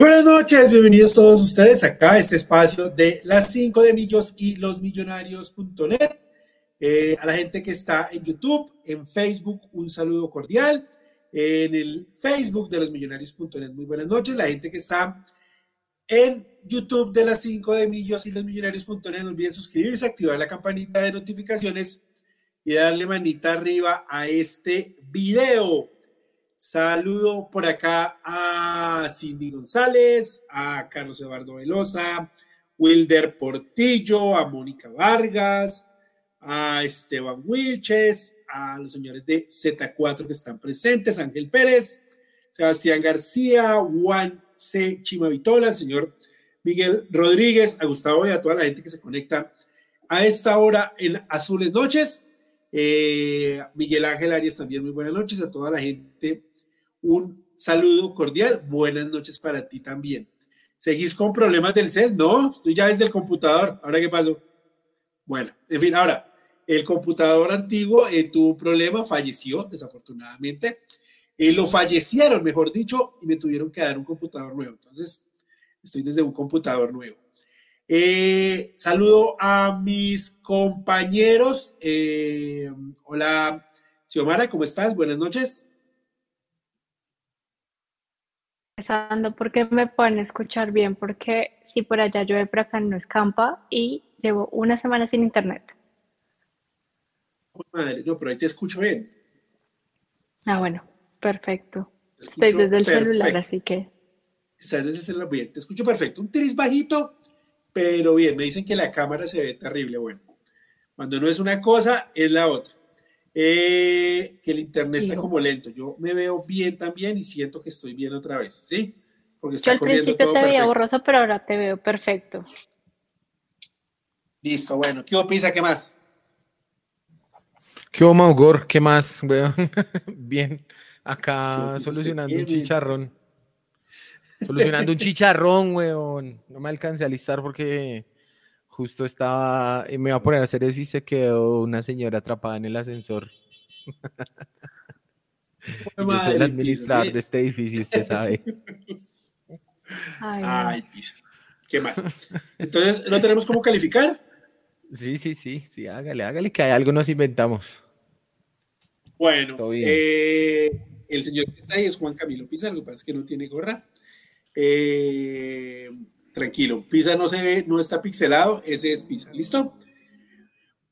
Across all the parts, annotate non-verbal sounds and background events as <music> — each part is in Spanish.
Buenas noches, bienvenidos todos ustedes acá a este espacio de las 5 de Millos y los Millonarios.net. Eh, a la gente que está en YouTube, en Facebook, un saludo cordial. En el Facebook de los Millonarios.net, muy buenas noches. La gente que está en YouTube de las 5 de Millos y los Millonarios.net, no olviden suscribirse, activar la campanita de notificaciones y darle manita arriba a este video. Saludo por acá a Cindy González, a Carlos Eduardo Velosa, Wilder Portillo, a Mónica Vargas, a Esteban Wilches, a los señores de Z4 que están presentes, Ángel Pérez, Sebastián García, Juan C. Chimavitola, el señor Miguel Rodríguez, a Gustavo y a toda la gente que se conecta a esta hora en Azules Noches. Eh, Miguel Ángel Arias también, muy buenas noches a toda la gente un saludo cordial. Buenas noches para ti también. ¿Seguís con problemas del cel? No, estoy ya desde el computador. ¿Ahora qué pasó? Bueno, en fin, ahora, el computador antiguo eh, tuvo un problema, falleció desafortunadamente. Eh, lo fallecieron, mejor dicho, y me tuvieron que dar un computador nuevo. Entonces, estoy desde un computador nuevo. Eh, saludo a mis compañeros. hola, Xiomara, ¿cómo estás? Buenas noches. Pensando por qué me pueden escuchar bien, porque si por allá llueve, por acá no escampa y llevo una semana sin internet. Madre, no, pero ahí te escucho bien. Ah, bueno, perfecto. Estoy desde el celular, así que. Estás desde el celular, bien, te escucho perfecto. Un tris bajito, pero bien, me dicen que la cámara se ve terrible. Bueno, cuando no es una cosa, es la otra. Eh, que el internet está como lento. Yo me veo bien también y siento que estoy bien otra vez, ¿sí? Porque está Yo al principio te veía borroso, pero ahora te veo perfecto. Listo, bueno. ¿Qué opisa? ¿Qué más? ¿Qué Maugor? ¿Qué más, <laughs> bien, acá solucionando un chicharrón. Solucionando un chicharrón, weón. No me alcancé a listar porque Justo estaba, y me iba a poner a hacer eso y se quedó una señora atrapada en el ascensor. <laughs> Yo soy el administrador de este edificio, usted sabe. <laughs> Ay, pisa. Qué mal. Entonces, ¿no tenemos cómo calificar? Sí, sí, sí, sí, hágale, hágale, que hay algo nos inventamos. Bueno, eh, el señor que está ahí es Juan Camilo Pisa, lo que pasa es que no tiene gorra. Eh, tranquilo. Pisa no se ve, no está pixelado, ese es Pisa. ¿Listo?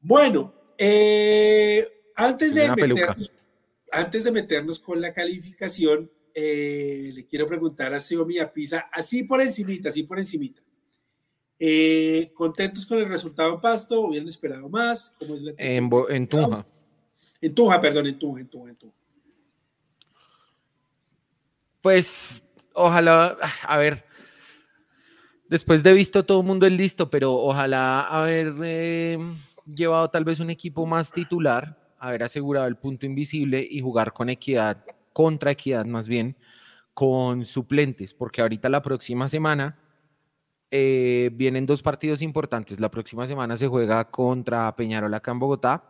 Bueno, eh, antes, de meternos, antes de meternos con la calificación, eh, le quiero preguntar a Xiaomi a Pisa, así por encimita, así por encimita. Eh, ¿Contentos con el resultado en Pasto? ¿Hubieran esperado más? ¿Cómo es la en, en Tunja. En Tunja, perdón, en Tunja, en Tunja, en Tunja. Pues, ojalá, a ver, después de visto todo el mundo es listo, pero ojalá haber eh, llevado tal vez un equipo más titular, haber asegurado el punto invisible y jugar con equidad, contra equidad más bien, con suplentes, porque ahorita la próxima semana eh, vienen dos partidos importantes. La próxima semana se juega contra Peñarol acá en Bogotá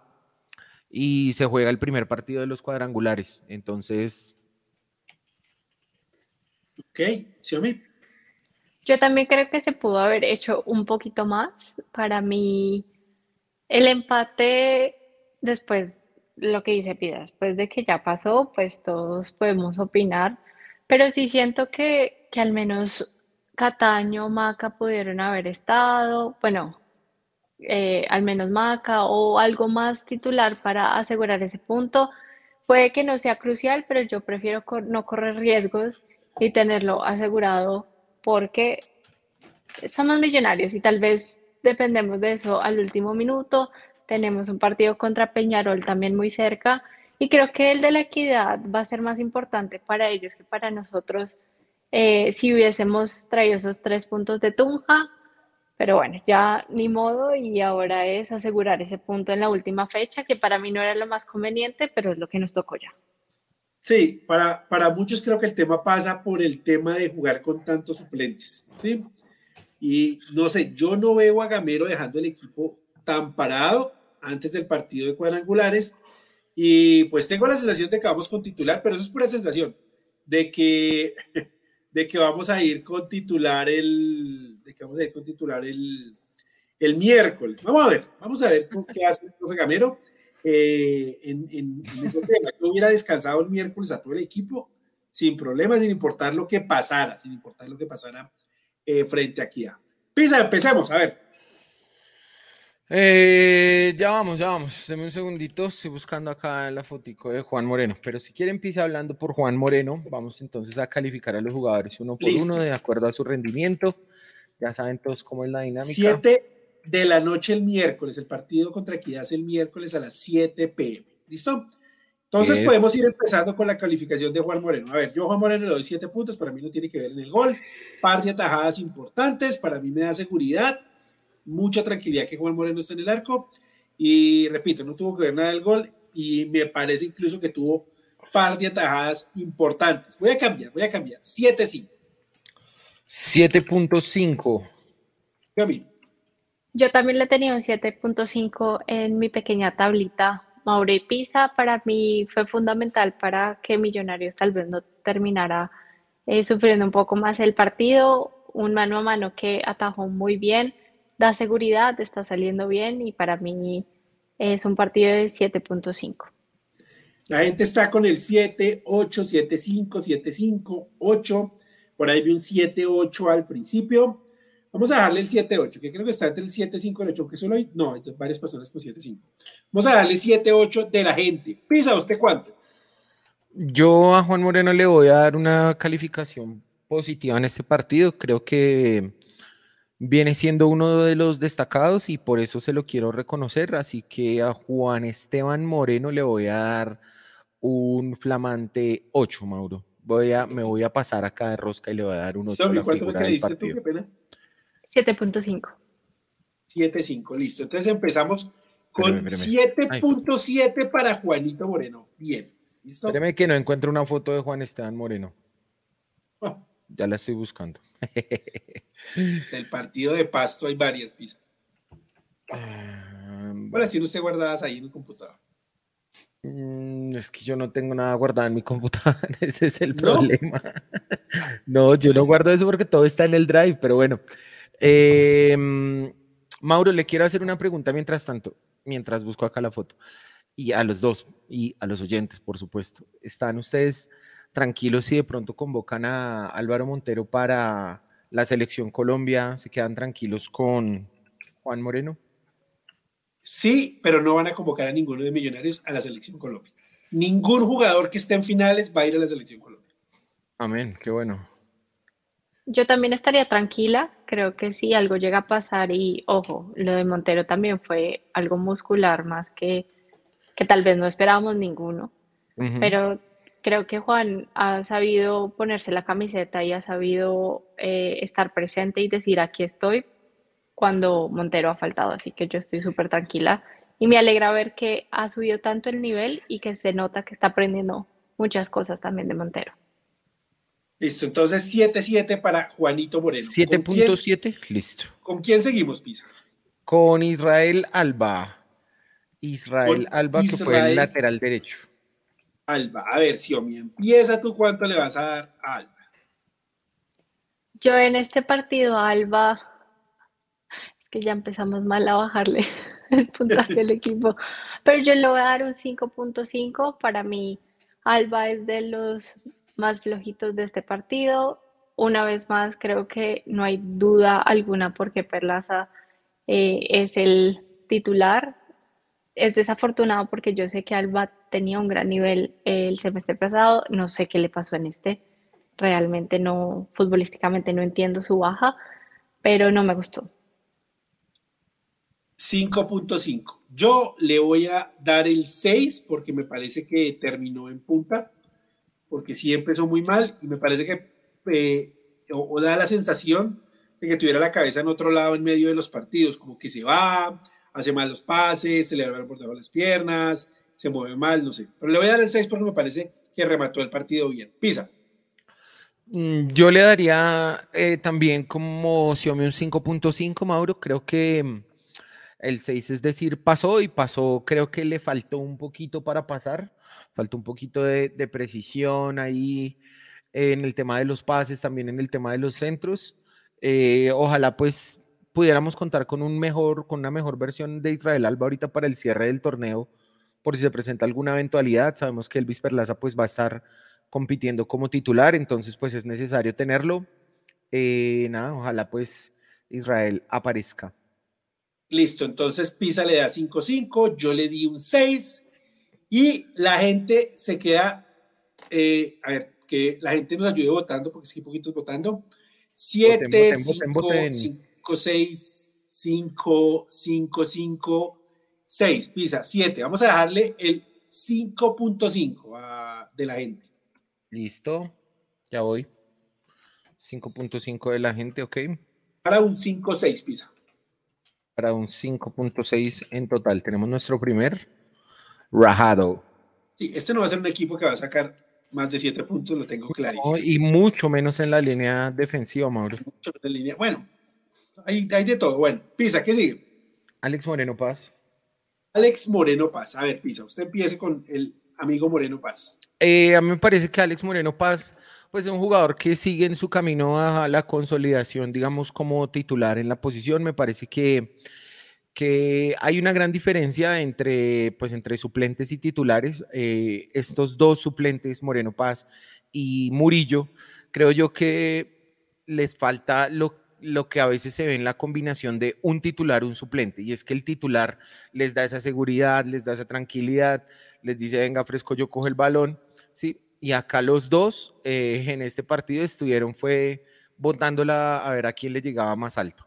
y se juega el primer partido de los cuadrangulares. Entonces... Ok, Xiaomi. Yo también creo que se pudo haber hecho un poquito más. Para mí, el empate después, lo que dice Pida, después de que ya pasó, pues todos podemos opinar, pero sí siento que, que al menos Cataño, Maca pudieron haber estado, bueno, eh, al menos Maca o algo más titular para asegurar ese punto. Puede que no sea crucial, pero yo prefiero no correr riesgos y tenerlo asegurado porque somos millonarios y tal vez dependemos de eso al último minuto. Tenemos un partido contra Peñarol también muy cerca y creo que el de la equidad va a ser más importante para ellos que para nosotros eh, si hubiésemos traído esos tres puntos de Tunja. Pero bueno, ya ni modo y ahora es asegurar ese punto en la última fecha, que para mí no era lo más conveniente, pero es lo que nos tocó ya. Sí, para, para muchos creo que el tema pasa por el tema de jugar con tantos suplentes, ¿sí? Y no sé, yo no veo a Gamero dejando el equipo tan parado antes del partido de cuadrangulares y pues tengo la sensación de que vamos con titular, pero eso es pura sensación, de que, <laughs> de que vamos a ir con titular el, de que vamos a ir con titular el, el miércoles. Vamos a ver, vamos a ver qué hace el profe Gamero eh, en, en, ese tema. Yo hubiera descansado el miércoles a todo el equipo sin problemas, sin importar lo que pasara, sin importar lo que pasara eh, frente a Kia. Pisa, empecemos, a ver. Eh, ya vamos, ya vamos. Deme un segundito. Estoy buscando acá la fotico de Juan Moreno. Pero si quieren, empieza hablando por Juan Moreno. Vamos entonces a calificar a los jugadores uno por uno de acuerdo a su rendimiento. Ya saben todos cómo es la dinámica. Siete de la noche el miércoles. El partido contra Equidad es el miércoles a las 7 pm. ¿Listo? Entonces podemos ir empezando con la calificación de Juan Moreno. A ver, yo a Juan Moreno le doy 7 puntos. Para mí no tiene que ver en el gol. Par de atajadas importantes. Para mí me da seguridad mucha tranquilidad que Juan Moreno está en el arco. Y repito, no tuvo que ver nada del gol y me parece incluso que tuvo par de atajadas importantes. Voy a cambiar, voy a cambiar. 7-5. 7.5. Yo también le tenido un 7.5 en mi pequeña tablita. Maure Pisa para mí fue fundamental para que Millonarios tal vez no terminara eh, sufriendo un poco más el partido. Un mano a mano que atajó muy bien da seguridad, está saliendo bien y para mí es un partido de 7.5. La gente está con el 7, 8, 7, 5, 7, 5, 8. Por ahí vi un 7, 8 al principio. Vamos a darle el 7, 8, que creo que está entre el 7, 5 y el 8, que solo hay, no, hay varias personas con 7, 5. Vamos a darle 7, 8 de la gente. ¿Pisa usted cuánto? Yo a Juan Moreno le voy a dar una calificación positiva en este partido. Creo que viene siendo uno de los destacados y por eso se lo quiero reconocer. Así que a Juan Esteban Moreno le voy a dar un flamante 8, Mauro. Voy a, me voy a pasar acá de rosca y le voy a dar un 8 la figura del partido. 7.5. 7.5, listo. Entonces empezamos con 7.7 para Juanito Moreno. Bien, ¿listo? Espéreme que no encuentro una foto de Juan Esteban Moreno. Ah. Ya la estoy buscando. <laughs> Del partido de Pasto hay varias pizzas. Bueno, si no usted guardadas ahí en el computador. Mm, es que yo no tengo nada guardado en mi computadora, <laughs> ese es el problema. <laughs> No, yo no guardo eso porque todo está en el drive, pero bueno. Em, Mauro, le quiero hacer una pregunta mientras tanto, mientras busco acá la foto. Y a los dos, y a los oyentes, por supuesto. ¿Están ustedes tranquilos si de pronto convocan a Álvaro Montero para la selección Colombia? ¿Se quedan tranquilos con Juan Moreno? Sí, pero no van a convocar a ninguno de Millonarios a la selección Colombia. Ningún jugador que esté en finales va a ir a la selección Colombia. Amén, qué bueno. Yo también estaría tranquila, creo que si algo llega a pasar y ojo, lo de Montero también fue algo muscular más que, que tal vez no esperábamos ninguno, pero creo que Juan ha sabido ponerse la camiseta y ha sabido eh, estar presente y decir aquí estoy cuando Montero ha faltado, así que yo estoy súper tranquila y me alegra ver que ha subido tanto el nivel y que se nota que está aprendiendo muchas cosas también de Montero. Listo, entonces 7-7 para Juanito Moreno. 7.7, listo. ¿Con quién seguimos, Pisa? Con Israel Alba. Israel Alba, que fue el lateral derecho. Alba. A ver, Siomi, empieza tú cuánto le vas a dar a Alba. Yo en este partido, Alba, es que ya empezamos mal a bajarle <laughs> el puntaje del <laughs> equipo, pero yo le voy a dar un 5.5. Para mí, Alba es de los más flojitos de este partido. Una vez más, creo que no hay duda alguna porque Perlaza eh, es el titular. Es desafortunado porque yo sé que Alba tenía un gran nivel el semestre pasado, no sé qué le pasó en este, realmente no, futbolísticamente no entiendo su baja, pero no me gustó. 5.5. Yo le voy a dar el 6 porque me parece que terminó en punta, porque sí empezó muy mal y me parece que eh, o, da la sensación de que tuviera la cabeza en otro lado en medio de los partidos, como que se va, hace mal los pases, se le va por debajo las piernas, se mueve mal, no sé. Pero le voy a dar el 6 porque me parece que remató el partido bien. Pisa. Mm, yo le daría eh, también como Xiaomi un 5.5, Mauro. Creo que mm, el 6 es decir, pasó y pasó, creo que le faltó un poquito para pasar. Faltó un poquito de, precisión ahí. en el tema de los pases, también en el tema de los centros. Eh, ojalá pues pudiéramos contar con un mejor, con una mejor versión de Israel Alba ahorita para el cierre del torneo, por si se presenta alguna eventualidad. Sabemos que Elvis Perlaza pues va a estar compitiendo como titular, entonces pues es necesario tenerlo. Eh, nada, ojalá pues Israel aparezca. Listo, entonces Pisa le da 5-5, yo le di un 6 y la gente se queda, eh, a ver, que la gente nos ayude votando, porque es que hay poquitos votando. 7, 5, 5, 6, 5, 5, 5, 6, Pisa, 7. Vamos a dejarle el 5.5 de la gente. Listo, ya voy. 5.5 de la gente, ok. Para un 5.6, Pisa. Para un 5.6 en total. Tenemos nuestro primer rajado. Sí, este no va a ser un equipo que va a sacar más de 7 puntos, lo tengo clarísimo. y mucho menos en la línea defensiva, Mauro. Mucho en línea. Bueno, hay, hay de todo. Bueno, Pisa, ¿qué sigue? Alex Moreno Paz. Alex Moreno Paz. A ver, Pisa, usted empiece con el amigo Moreno Paz. Eh, a mí me parece que Alex Moreno Paz pues es un jugador que sigue en su camino a la consolidación, digamos, como titular en la posición. Me parece que, que hay una gran diferencia entre, pues, entre suplentes y titulares. Eh, estos dos suplentes, Moreno Paz y Murillo, creo yo que les falta lo, lo que a veces se ve en la combinación de un titular, un suplente, y es que el titular les da esa seguridad, les da esa tranquilidad, les dice, venga, fresco, yo cojo el balón, ¿sí? y acá los dos eh, en este partido estuvieron fue botándola a ver a quién le llegaba más alto.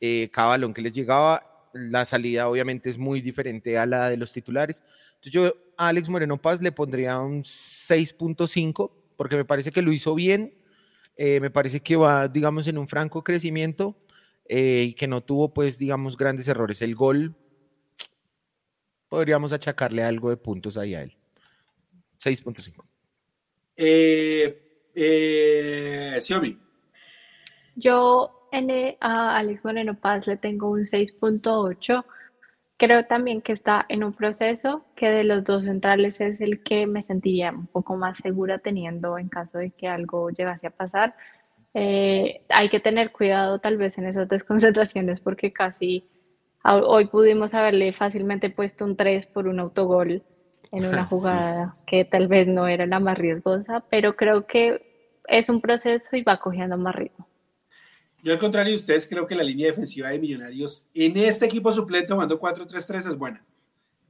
Eh, cada balón que les llegaba, la salida obviamente es muy diferente a la de los titulares. Entonces yo a Alex Moreno Paz le pondría un 6.5 porque me parece que lo hizo bien, eh, me parece que va, digamos, en un franco crecimiento y que no tuvo, pues, digamos, grandes errores. El gol, podríamos achacarle algo de puntos ahí a él. 6.5. Eh, eh, Xiaomi. Yo en, a Alex Moreno Paz le tengo un 6.8. Creo también que está en un proceso que de los dos centrales es el que me sentiría un poco más segura teniendo en caso de que algo llegase a pasar. Eh, hay que tener cuidado tal vez en esas desconcentraciones porque casi hoy pudimos haberle fácilmente puesto un 3 por un autogol en una <laughs> jugada que tal vez no era la más riesgosa, pero creo que es un proceso y va cogiendo más ritmo. Yo al contrario de ustedes creo que la línea defensiva de Millonarios en este equipo suplente tomando 4-3-3 es buena,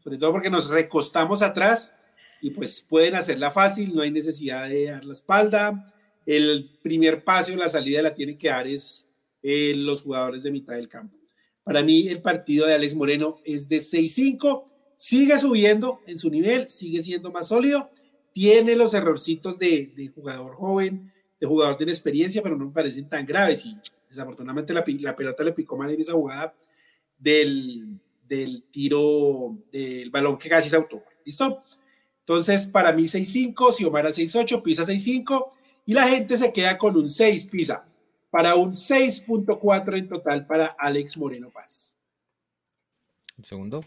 sobre todo porque nos recostamos atrás y pues pueden hacerla fácil, no hay necesidad de dar la espalda, el primer paso la salida la tienen que dar es eh, los jugadores de mitad del campo. Para mí el partido de Alex Moreno es de 6-5 sigue subiendo en su nivel, sigue siendo más sólido, tiene los errorcitos de, jugador joven, de jugador de experiencia, pero no me parecen tan graves desafortunadamente la, pelota le picó mal en esa jugada del, del tiro del balón que casi se auto. ¿Listo? Entonces, para mí 6-5, Xiomara 6-8, Pisa 6-5 y la gente se queda con un 6 Pisa para un 6.4 en total para Alex Moreno Paz. Un segundo.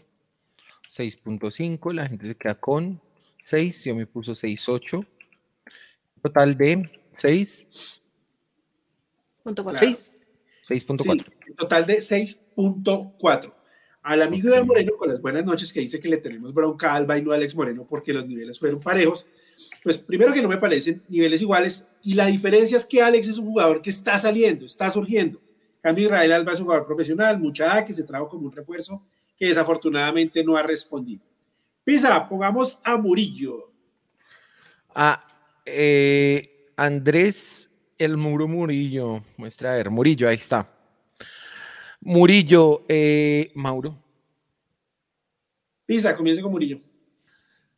6.5, la gente se queda con 6, yo me puso 6.8, total de 6. 6.4. total de 6.4. Al amigo de Moreno, con las buenas noches, que dice que le tenemos bronca a Alba y no a Alex Moreno porque los niveles fueron parejos. Pues primero que no me parecen niveles iguales y la diferencia es que Alex es un jugador que está saliendo, está surgiendo. cambio, Israel Alba es un jugador profesional, mucha que se trajo como un refuerzo que desafortunadamente no ha respondido. Pisa, pongamos a Murillo. A eh, Andrés El Muro Murillo. Muestra a ver, Murillo, ahí está. Murillo, eh, Mauro. Pisa, comienza con Murillo.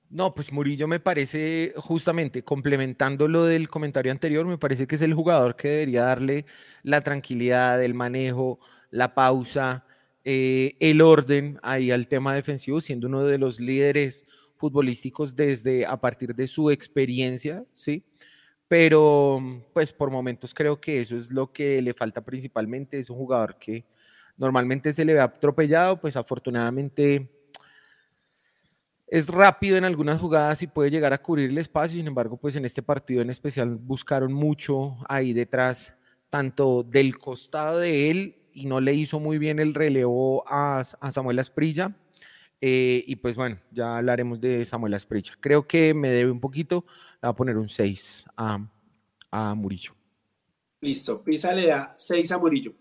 No, pues Murillo me parece, justamente complementando lo del comentario anterior, me parece que es el jugador que debería darle la tranquilidad, el manejo, la pausa, eh, el orden ahí al tema defensivo, siendo uno de los líderes futbolísticos desde a partir de su experiencia, ¿sí? Pero pues por momentos creo que eso es lo que le falta principalmente, es un jugador que normalmente se le ve atropellado, pues afortunadamente es rápido en algunas jugadas y puede llegar a cubrir el espacio, sin embargo, pues en este partido en especial buscaron mucho ahí detrás, tanto del costado de él y no le hizo muy bien el relevo a, Samuel Asprilla. Eh, y pues bueno, ya hablaremos de Samuel Asprilla. Creo que me debe un poquito, le voy a poner un 6 a, a Murillo. Listo, Pisa le da 6 a Murillo.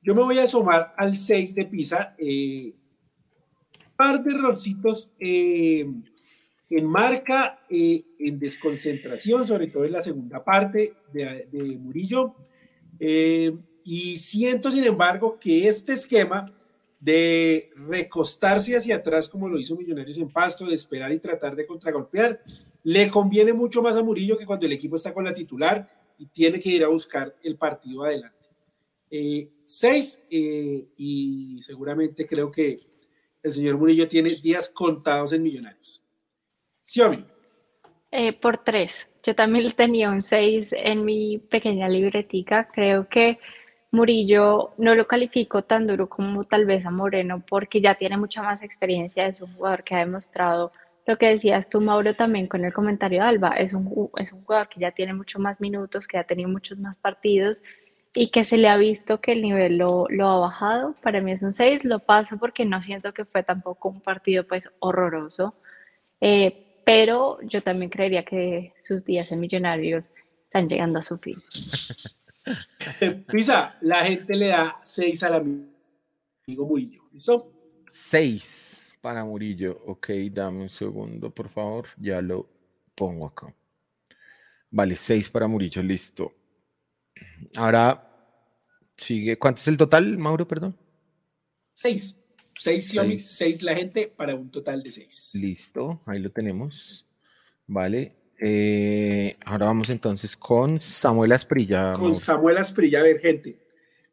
Yo me voy a sumar al 6 de Pisa. Eh, par de errorcitos eh, en marca, eh, en desconcentración, sobre todo en la segunda parte de, Murillo. Eh, y siento, sin embargo, que este esquema de recostarse hacia atrás, como lo hizo Millonarios en Pasto, de esperar y tratar de contragolpear, le conviene mucho más a Murillo que cuando el equipo está con la titular y tiene que ir a buscar el partido adelante. seis, y seguramente creo que el señor Murillo tiene días contados en Millonarios. Xiaomi. Eh, por tres. Yo también tenía un seis en mi pequeña libretica. Creo que Murillo no lo califico tan duro como tal vez a Moreno porque ya tiene mucha más experiencia. Es un jugador que ha demostrado lo que decías tú, Mauro, también con el comentario de Alba. Es un, es un jugador que ya tiene mucho más minutos, que ha tenido muchos más partidos y que se le ha visto que el nivel lo, ha bajado. Para mí es un 6, lo paso porque no siento que fue tampoco un partido pues horroroso, eh, pero yo también creería que sus días en Millonarios están llegando a su fin. <laughs> <laughs> Pisa, la gente le da 6 al amigo Murillo, ¿listo? 6 para Murillo, ok, dame un segundo, por favor, ya lo pongo acá. Vale, 6 para Murillo, listo. Ahora sigue. ¿Cuánto es el total, Mauro, perdón? Seis. Seis, seis. seis la gente para un total de seis. Listo, ahí lo tenemos. Vale. Eh, ahora vamos entonces con Samuel Asprilla. Con Samuel Asprilla, a ver, gente.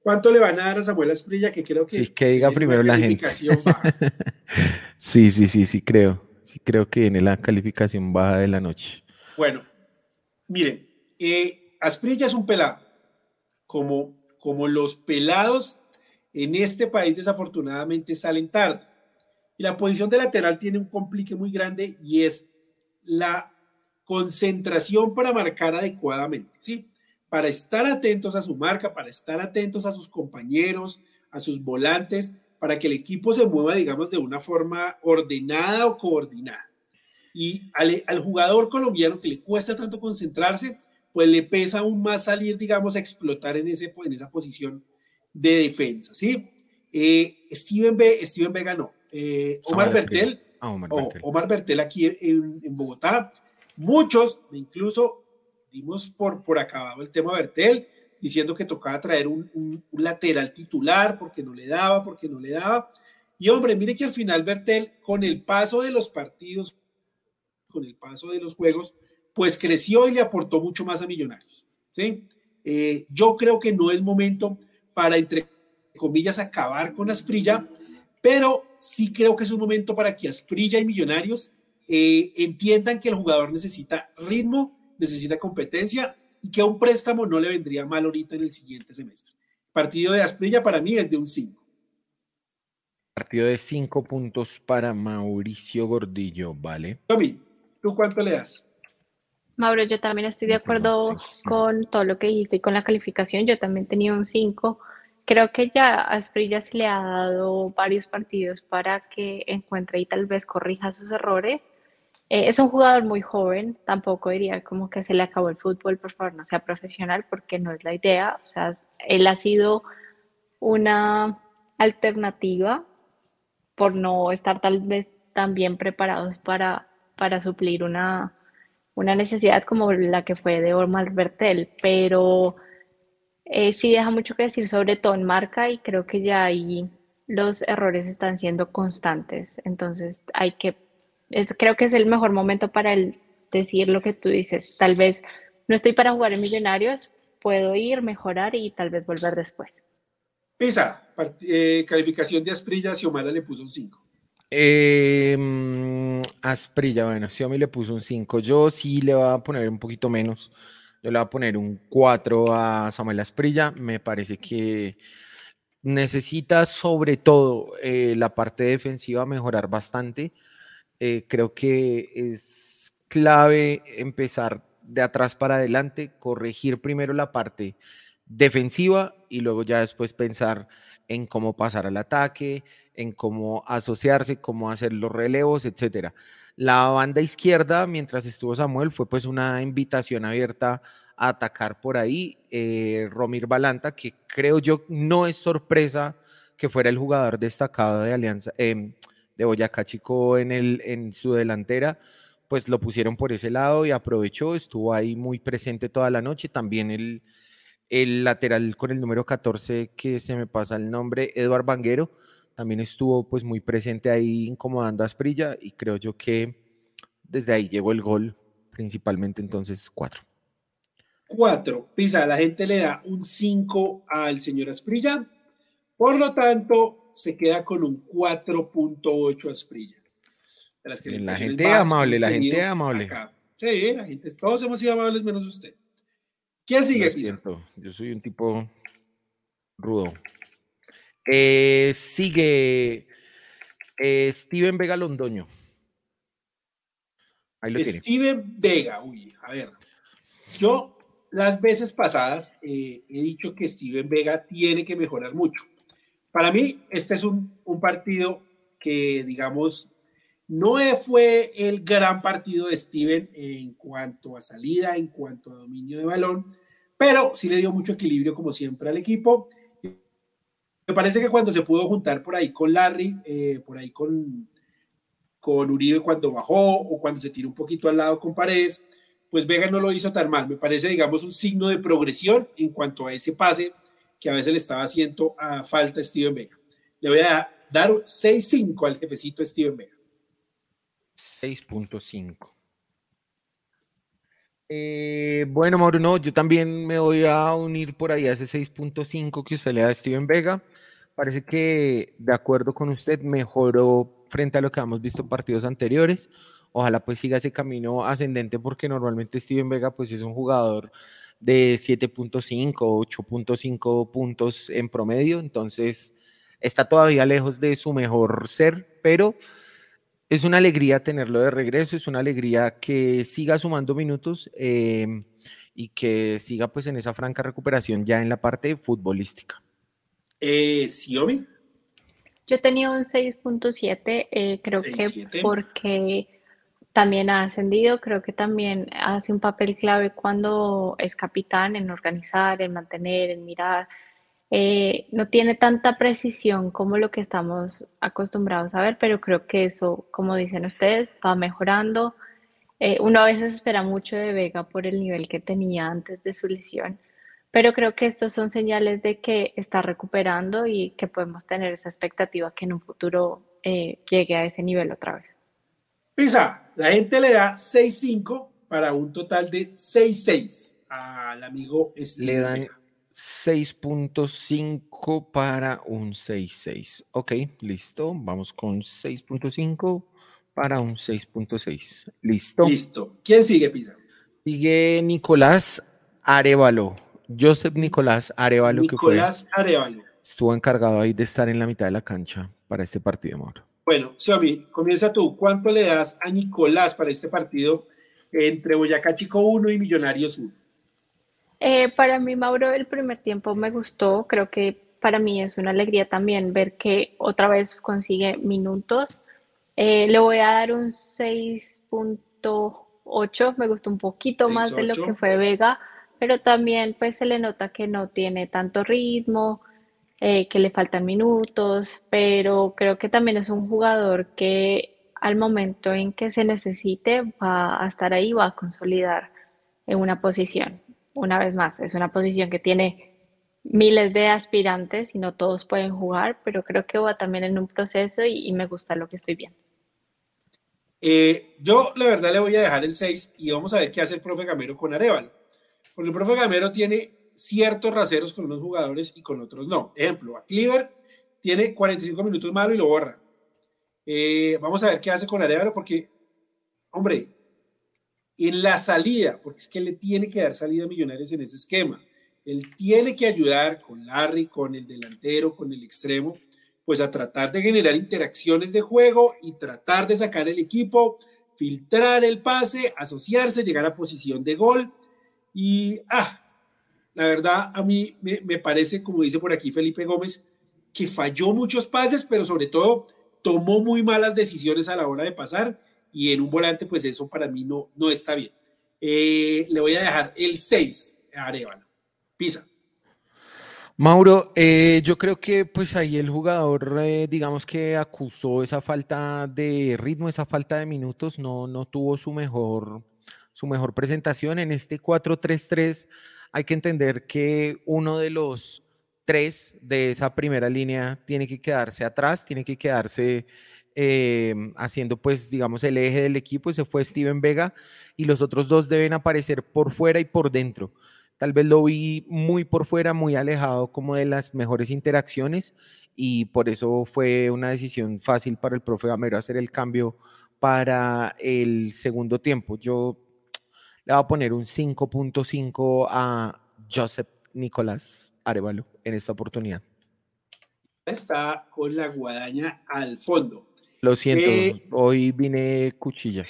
¿Cuánto le van a dar a Samuel Asprilla? Que creo que. Sí, que diga primero la gente. <laughs> sí, sí, sí, sí, creo. Sí, creo que viene la calificación baja de la noche. Bueno, miren, eh, Asprilla es un pelado como, como los pelados en este país desafortunadamente salen tarde. Y la posición de lateral tiene un complique muy grande y es la concentración para marcar adecuadamente, ¿sí? Para estar atentos a su marca, para estar atentos a sus compañeros, a sus volantes, para que el equipo se mueva, digamos, de una forma ordenada o coordinada. Y al, al jugador colombiano que le cuesta tanto concentrarse, pues le pesa aún más salir, digamos, a explotar en, ese, en esa posición de defensa, ¿sí? Eh, Steven, B, Steven Vega no. Eh, Omar, Bertel, ah, Omar, Bertel, aquí en, Bogotá, muchos, incluso dimos por, por acabado el tema Bertel, diciendo que tocaba traer un, lateral titular porque no le daba, porque no le daba. Y hombre, mire que al final Bertel, con el paso de los partidos, con el paso de los juegos, pues creció y le aportó mucho más a Millonarios. ¿sí? Eh, yo creo que no es momento para, entre comillas, acabar con Asprilla, pero sí creo que es un momento para que Asprilla y Millonarios eh, entiendan que el jugador necesita ritmo, necesita competencia y que a un préstamo no le vendría mal ahorita en el siguiente semestre. Partido de Asprilla para mí es de un 5. Partido de 5 puntos para Mauricio Gordillo, ¿vale? Tommy, ¿tú cuánto le das? Mauro, yo también estoy de acuerdo con todo lo que dijiste y con la calificación. Yo también tenía un 5. Creo que ya a Asprilla se le ha dado varios partidos para que encuentre y tal vez corrija sus errores. Eh, es un jugador muy joven, tampoco diría como que se le acabó el fútbol, por favor, no sea profesional, porque no es la idea. O sea, él ha sido una alternativa por no estar tal vez tan bien preparados para, para suplir una una necesidad como la que fue de Omar Bertel, pero eh, sí deja mucho que decir sobre todo en marca y creo que ya ahí los errores están siendo constantes. Entonces hay que, es, creo que es el mejor momento para el decir lo que tú dices. Tal vez no estoy para jugar en Millonarios, puedo ir, mejorar y tal vez volver después. Pisa, eh, calificación de Asprilla, Xiomara le puso un 5. Eh, Asprilla, bueno, Xiaomi le puso un 5. Yo sí le voy a poner un poquito menos. Yo le voy a poner un 4 a Samuel Asprilla. Me parece que necesita sobre todo eh, la parte defensiva mejorar bastante. Eh, creo que es clave empezar de atrás para adelante, corregir primero la parte defensiva y luego ya después pensar en cómo pasar al ataque, en cómo asociarse, cómo hacer los relevos, etcétera. La banda izquierda, mientras estuvo Samuel, fue pues una invitación abierta a atacar por ahí. Eh, Romir Balanta, que creo yo no es sorpresa que fuera el jugador destacado de Alianza, em, de Boyacá Chico en, el, en su delantera, pues lo pusieron por ese lado y aprovechó, estuvo ahí muy presente toda la noche. También el, el lateral con el número 14, que se me pasa el nombre, Eduard Banguero, también estuvo pues muy presente ahí incomodando a Asprilla y creo yo que desde ahí llegó el gol principalmente, entonces cuatro. Cuatro. Pisa, la gente le da un 5 al señor Asprilla, por lo tanto se queda con un 4.8 Asprilla. la gente amable, la gente amable. Sí, la gente, todos hemos sido amables menos usted. ¿Quién sigue, Pisa? Yo soy un tipo rudo. Eh, sigue eh, Steven Vega Londoño. Steven Vega, uy, a ver. Yo las veces pasadas eh, he dicho que Steven Vega tiene que mejorar mucho. Para mí, este es un, un partido que, digamos, no fue el gran partido de Steven en cuanto a salida, en cuanto a dominio de balón, pero sí le dio mucho equilibrio, como siempre, al equipo. Me parece que cuando se pudo juntar por ahí con Larry, eh, por ahí con, con Uribe cuando bajó o cuando se tiró un poquito al lado con Paredes, pues Vega no lo hizo tan mal. Me parece, digamos, un signo de progresión en cuanto a ese pase que a veces le estaba haciendo a falta a Steven Vega. Le voy a dar 6.5 al jefecito Steven Vega. 6.5. Eh, bueno, Mauro, no, yo también me voy a unir por ahí a ese 6.5 que usted le da a Steven Vega. Parece que, de acuerdo con usted, mejoró frente a lo que hemos visto en partidos anteriores. Ojalá pues siga ese camino ascendente porque normalmente Steven Vega pues es un jugador de 7.5, 8.5 puntos en promedio, entonces está todavía lejos de su mejor ser, pero es una alegría tenerlo de regreso, es una alegría que siga sumando minutos em, y que siga pues en esa franca recuperación ya en la parte futbolística. Eh, ¿Siomi? Yo tenía un 6.7, eh, creo que porque también ha ascendido, creo que también hace un papel clave cuando es capitán en organizar, en mantener, en mirar. Eh, no tiene tanta precisión como lo que estamos acostumbrados a ver, pero creo que eso, como dicen ustedes, va mejorando. Eh, uno a veces espera mucho de Vega por el nivel que tenía antes de su lesión, pero creo que estos son señales de que está recuperando y que podemos tener esa expectativa que en un futuro eh, llegue a ese nivel otra vez. Pisa, la gente le da 6-5 para un total de 6-6 al amigo Le dan 6.5 para un 6.6. Ok, listo. Vamos con 6.5 para un 6.6. Listo. Listo. ¿Quién sigue, Pisa? Sigue Nicolás Arevalo. Joseph Nicolás Arevalo. Nicolás que fue, Arevalo. Estuvo encargado ahí de estar en la mitad de la cancha para este partido, Mauro. Bueno, Xiaomi, comienza tú. ¿Cuánto le das a Nicolás para este partido entre Boyacá Chico 1 y Millonarios 1? Eh, para mí, Mauro, el primer tiempo me gustó. Creo que para mí es una alegría también ver que otra vez consigue minutos. Eh, le voy a dar un 6.8. Me gustó un poquito más de lo que fue Vega, pero también pues se le nota que no tiene tanto ritmo, eh, que le faltan minutos, pero creo que también es un jugador que al momento en que se necesite va a estar ahí, va a consolidar en una posición una vez más, es una posición que tiene miles de aspirantes y no todos pueden jugar, pero creo que va también en un proceso y, me gusta lo que estoy viendo. Eh, yo la verdad le voy a dejar el 6 y vamos a ver qué hace el profe Gamero con Arevalo. Porque el profe Gamero tiene ciertos raseros con unos jugadores y con otros no. Ejemplo, a Cleaver tiene 45 minutos malo y lo borra. Eh, vamos a ver qué hace con Arevalo porque, hombre, en la salida, porque es que le tiene que dar salida a Millonarios en ese esquema. Él tiene que ayudar con Larry, con el delantero, con el extremo, pues a tratar de generar interacciones de juego y tratar de sacar el equipo, filtrar el pase, asociarse, llegar a posición de gol. Y, ah, la verdad, a mí me, parece, como dice por aquí Felipe Gómez, que falló muchos pases, pero sobre todo tomó muy malas decisiones a la hora de pasar y en un volante, pues eso para mí no, no está bien. Eh, le voy a dejar el 6 a Arevalo. Pisa. Mauro, eh, yo creo que pues ahí el jugador, eh, digamos que acusó esa falta de ritmo, esa falta de minutos, no, no tuvo su mejor, su mejor presentación. En este 4-3-3 hay que entender que uno de los tres de esa primera línea tiene que quedarse atrás, tiene que quedarse Em, haciendo pues digamos el eje del equipo, ese fue Steven Vega y los otros dos deben aparecer por fuera y por dentro. Tal vez lo vi muy por fuera, muy alejado como de las mejores interacciones y por eso fue una decisión fácil para el profe Gamero hacer el cambio para el segundo tiempo. Yo le voy a poner un 5.5 a Joseph Nicolás Arevalo en esta oportunidad. Está con la guadaña al fondo. Lo siento, eh, hoy vine cuchilla.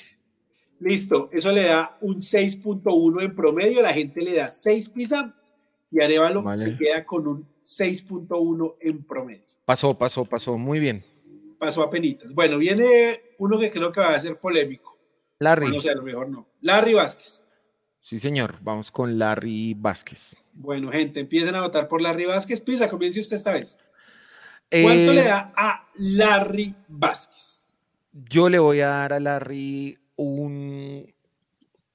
Listo, eso le da un 6.1 en promedio, la gente le da 6 pizza y Arevalo se queda con un 6.1 en promedio. Pasó, pasó, pasó, muy bien. Pasó a penitas. Bueno, viene uno que creo que va a ser polémico. Larry. No sé, a lo mejor no. Larry Vázquez. Sí, señor, vamos con Larry Vázquez. Bueno, gente, empiecen a votar por Larry Vázquez. Pisa, comience usted esta vez. ¿Cuánto le eh, da a Larry Vázquez? Yo le voy a dar a Larry un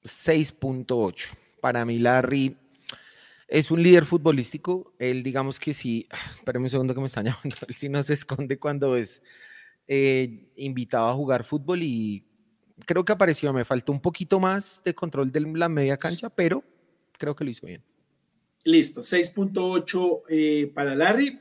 6.8. Para mí, Larry es un líder futbolístico. Él, digamos que sí, <sighs> espérame un segundo que me están <laughs> llamando. Él sí no se esconde cuando es eh, invitado a jugar fútbol y creo que apareció. Me faltó un poquito más de control de la media cancha, pero creo que lo hizo bien. Listo, 6.8 eh, para Larry.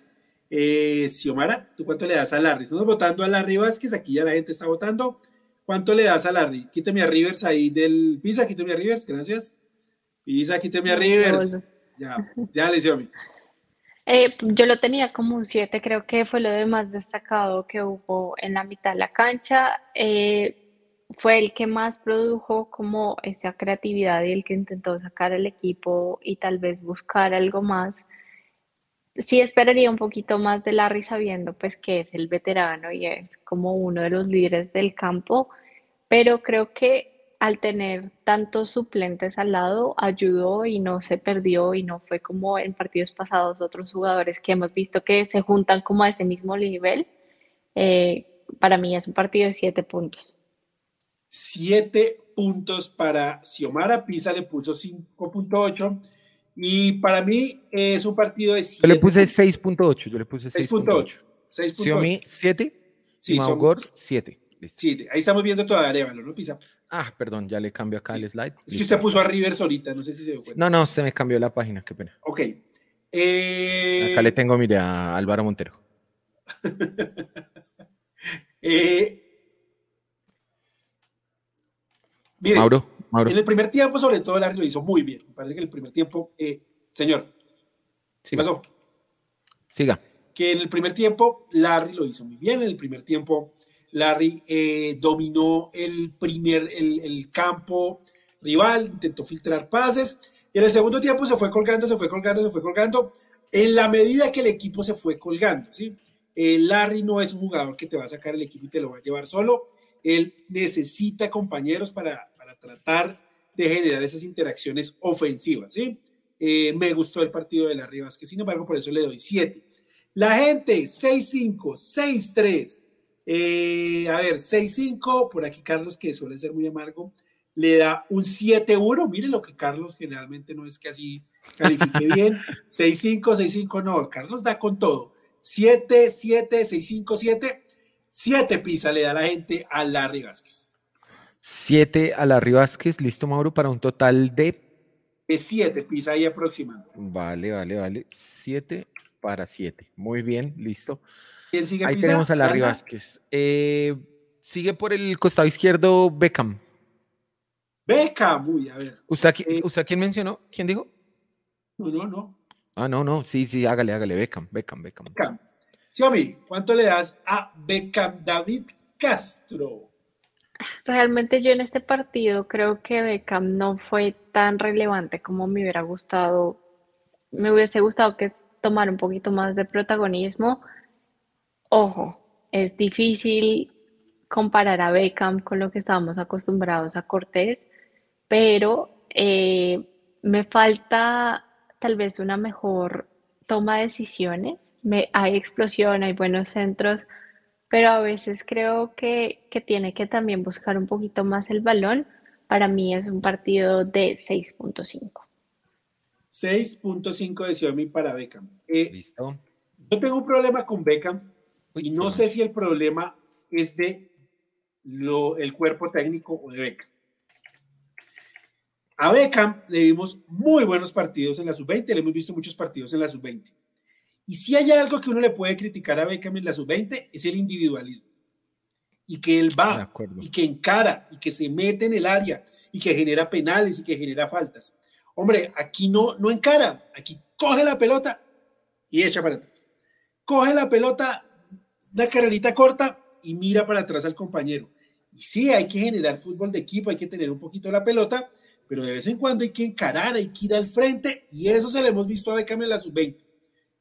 Eh, Xiomara, ¿tú cuánto le das a Larry? Estamos votando a Larry Vázquez, aquí ya la gente está votando. ¿Cuánto le das a Larry? Quíteme a Rivers ahí del Pisa, quíteme a Rivers, gracias. Pisa, quíteme a Rivers. Ya, <laughs> ya le hice eh, yo lo tenía como un 7, creo que fue lo de más destacado que hubo en la mitad de la cancha. Eh, fue el que más produjo como esa creatividad y el que intentó sacar al equipo y tal vez buscar algo más sí esperaría un poquito más de Larry sabiendo pues que es el veterano y es como uno de los líderes del campo, pero creo que al tener tantos suplentes al lado ayudó y no se perdió y no fue como en partidos pasados otros jugadores que hemos visto que se juntan como a ese mismo nivel. Eh, para mí es un partido de siete puntos. Siete puntos para Xiomara, Pisa le puso 5.8 y para mí es un partido de 7. Yo le puse 6.8. Yo le puse 6.8. 6.8. Xiaomi 7. Sí, Maugor 7. Sí, ahí estamos viendo toda Arevalo, ¿no, Pisa? Ah, perdón, ya le cambio acá el slide. Es que usted puso a Rivers ahorita, no sé si se dio cuenta. No, no, se me cambió la página, qué pena. Ok. Eh... Acá le tengo, mire, a Álvaro Montero. <laughs> eh... Mire, Mauro. En el primer tiempo, sobre todo, Larry lo hizo muy bien. Me parece que en el primer tiempo, eh, señor, ¿qué pasó? Siga. Que en el primer tiempo, Larry lo hizo muy bien. En el primer tiempo, Larry eh, dominó el primer, el, campo rival, intentó filtrar pases. Y en el segundo tiempo se fue colgando, se fue colgando, se fue colgando. En la medida que el equipo se fue colgando, ¿sí? Eh, Larry no es un jugador que te va a sacar el equipo y te lo va a llevar solo. Él necesita compañeros para, tratar de generar esas interacciones ofensivas. ¿sí? Eh, me gustó el partido de la Rivas, que sin embargo por eso le doy 7. La gente, 6-5, 6-3. Eh, a ver, 6-5, por aquí Carlos, que suele ser muy amargo, le da un 7-1. Mire lo que Carlos generalmente no es que así califique <laughs> bien. 6-5, 6-5, no, Carlos da con todo. 7, 7, 6-5, 7. 7 pisa le da la gente a Larry Vázquez. 7 a Larry Vázquez, listo Mauro, para un total de... De 7, pisa ahí aproximando. Vale, vale, vale. 7 para 7. Muy bien, listo. ¿Quién sigue Ahí tenemos a Larry Vázquez. Eh, sigue por el costado izquierdo Beckham. Beckham, uy, a ver. ¿Usted, eh, ¿Usted quién mencionó? ¿Quién dijo? No, no, no. Ah, no, no, sí, sí, hágale, hágale, Beckham, Beckham, Beckham. Beckham. Xiaomi, ¿cuánto le das a Beckham David Castro? Realmente yo en este partido creo que Beckham no fue tan relevante como me hubiera gustado. Me hubiese gustado que tomara un poquito más de protagonismo. Ojo, es difícil comparar a Beckham con lo que estábamos acostumbrados a Cortés, pero eh, me falta tal vez una mejor toma de decisiones. Me, hay explosión, hay buenos centros, pero a veces creo que, que tiene que también buscar un poquito más el balón. Para mí es un partido de 6.5. 6.5 de Xiaomi para Beckham. Eh, Listo. Yo tengo un problema con Beckham y no sé si el problema es de lo, el cuerpo técnico o de Beckham. A Beckham le vimos muy buenos partidos en la sub-20, le hemos visto muchos partidos en la sub-20. Y si hay algo que uno le puede criticar a Beckham en la sub-20 es el individualismo. Y que él va, y que encara, y que se mete en el área, y que genera penales, y que genera faltas. Hombre, aquí no, no encara, aquí coge la pelota y echa para atrás. Coge la pelota, una carrerita corta y mira para atrás al compañero. Y sí, hay que generar fútbol de equipo, hay que tener un poquito la pelota, pero de vez en cuando hay que encarar, hay que ir al frente, y eso se lo hemos visto a Beckham en la sub-20.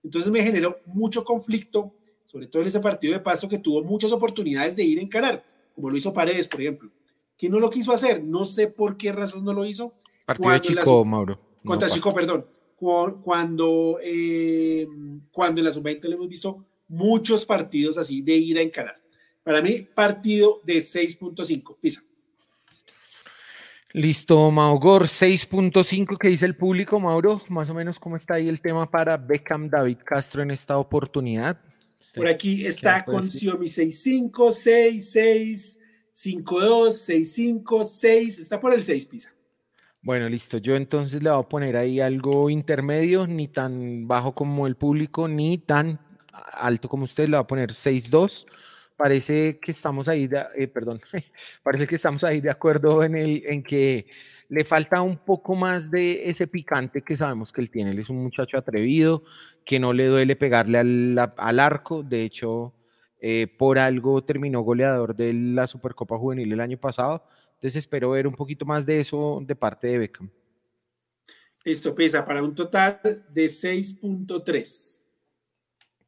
Entonces me generó mucho conflicto, sobre todo en ese partido de Pasto que tuvo muchas oportunidades de ir a encarar, como lo hizo Paredes, por ejemplo, que no lo quiso hacer, no sé por qué razón no lo hizo. Partido de Chico, Mauro. Contra Chico, perdón. Cuando, eh, cuando en la sub-20 le hemos visto muchos partidos así de ir a encarar. Para mí, partido de 6.5. Pisa. Listo, Maugor, 6.5 que dice el público, Mauro, más o menos cómo está ahí el tema para Beckham David Castro en esta oportunidad. Por aquí está con Xiaomi 65, 6, 6, 52, 65, 6, está por el 6, Pisa. Bueno, listo. Yo entonces le voy a poner ahí algo intermedio, ni tan bajo como el público, ni tan alto como usted, le voy a poner 6.2 parece que estamos ahí, de, eh, perdón, <laughs> parece que estamos ahí de acuerdo en, el, en que le falta un poco más de ese picante que sabemos que él tiene. Él es un muchacho atrevido, que no le duele pegarle al, al arco. De hecho, eh, por algo terminó goleador de la Supercopa Juvenil el año pasado. Entonces espero ver un poquito más de eso de parte de Beckham. Listo, pesa para un total de 6.3.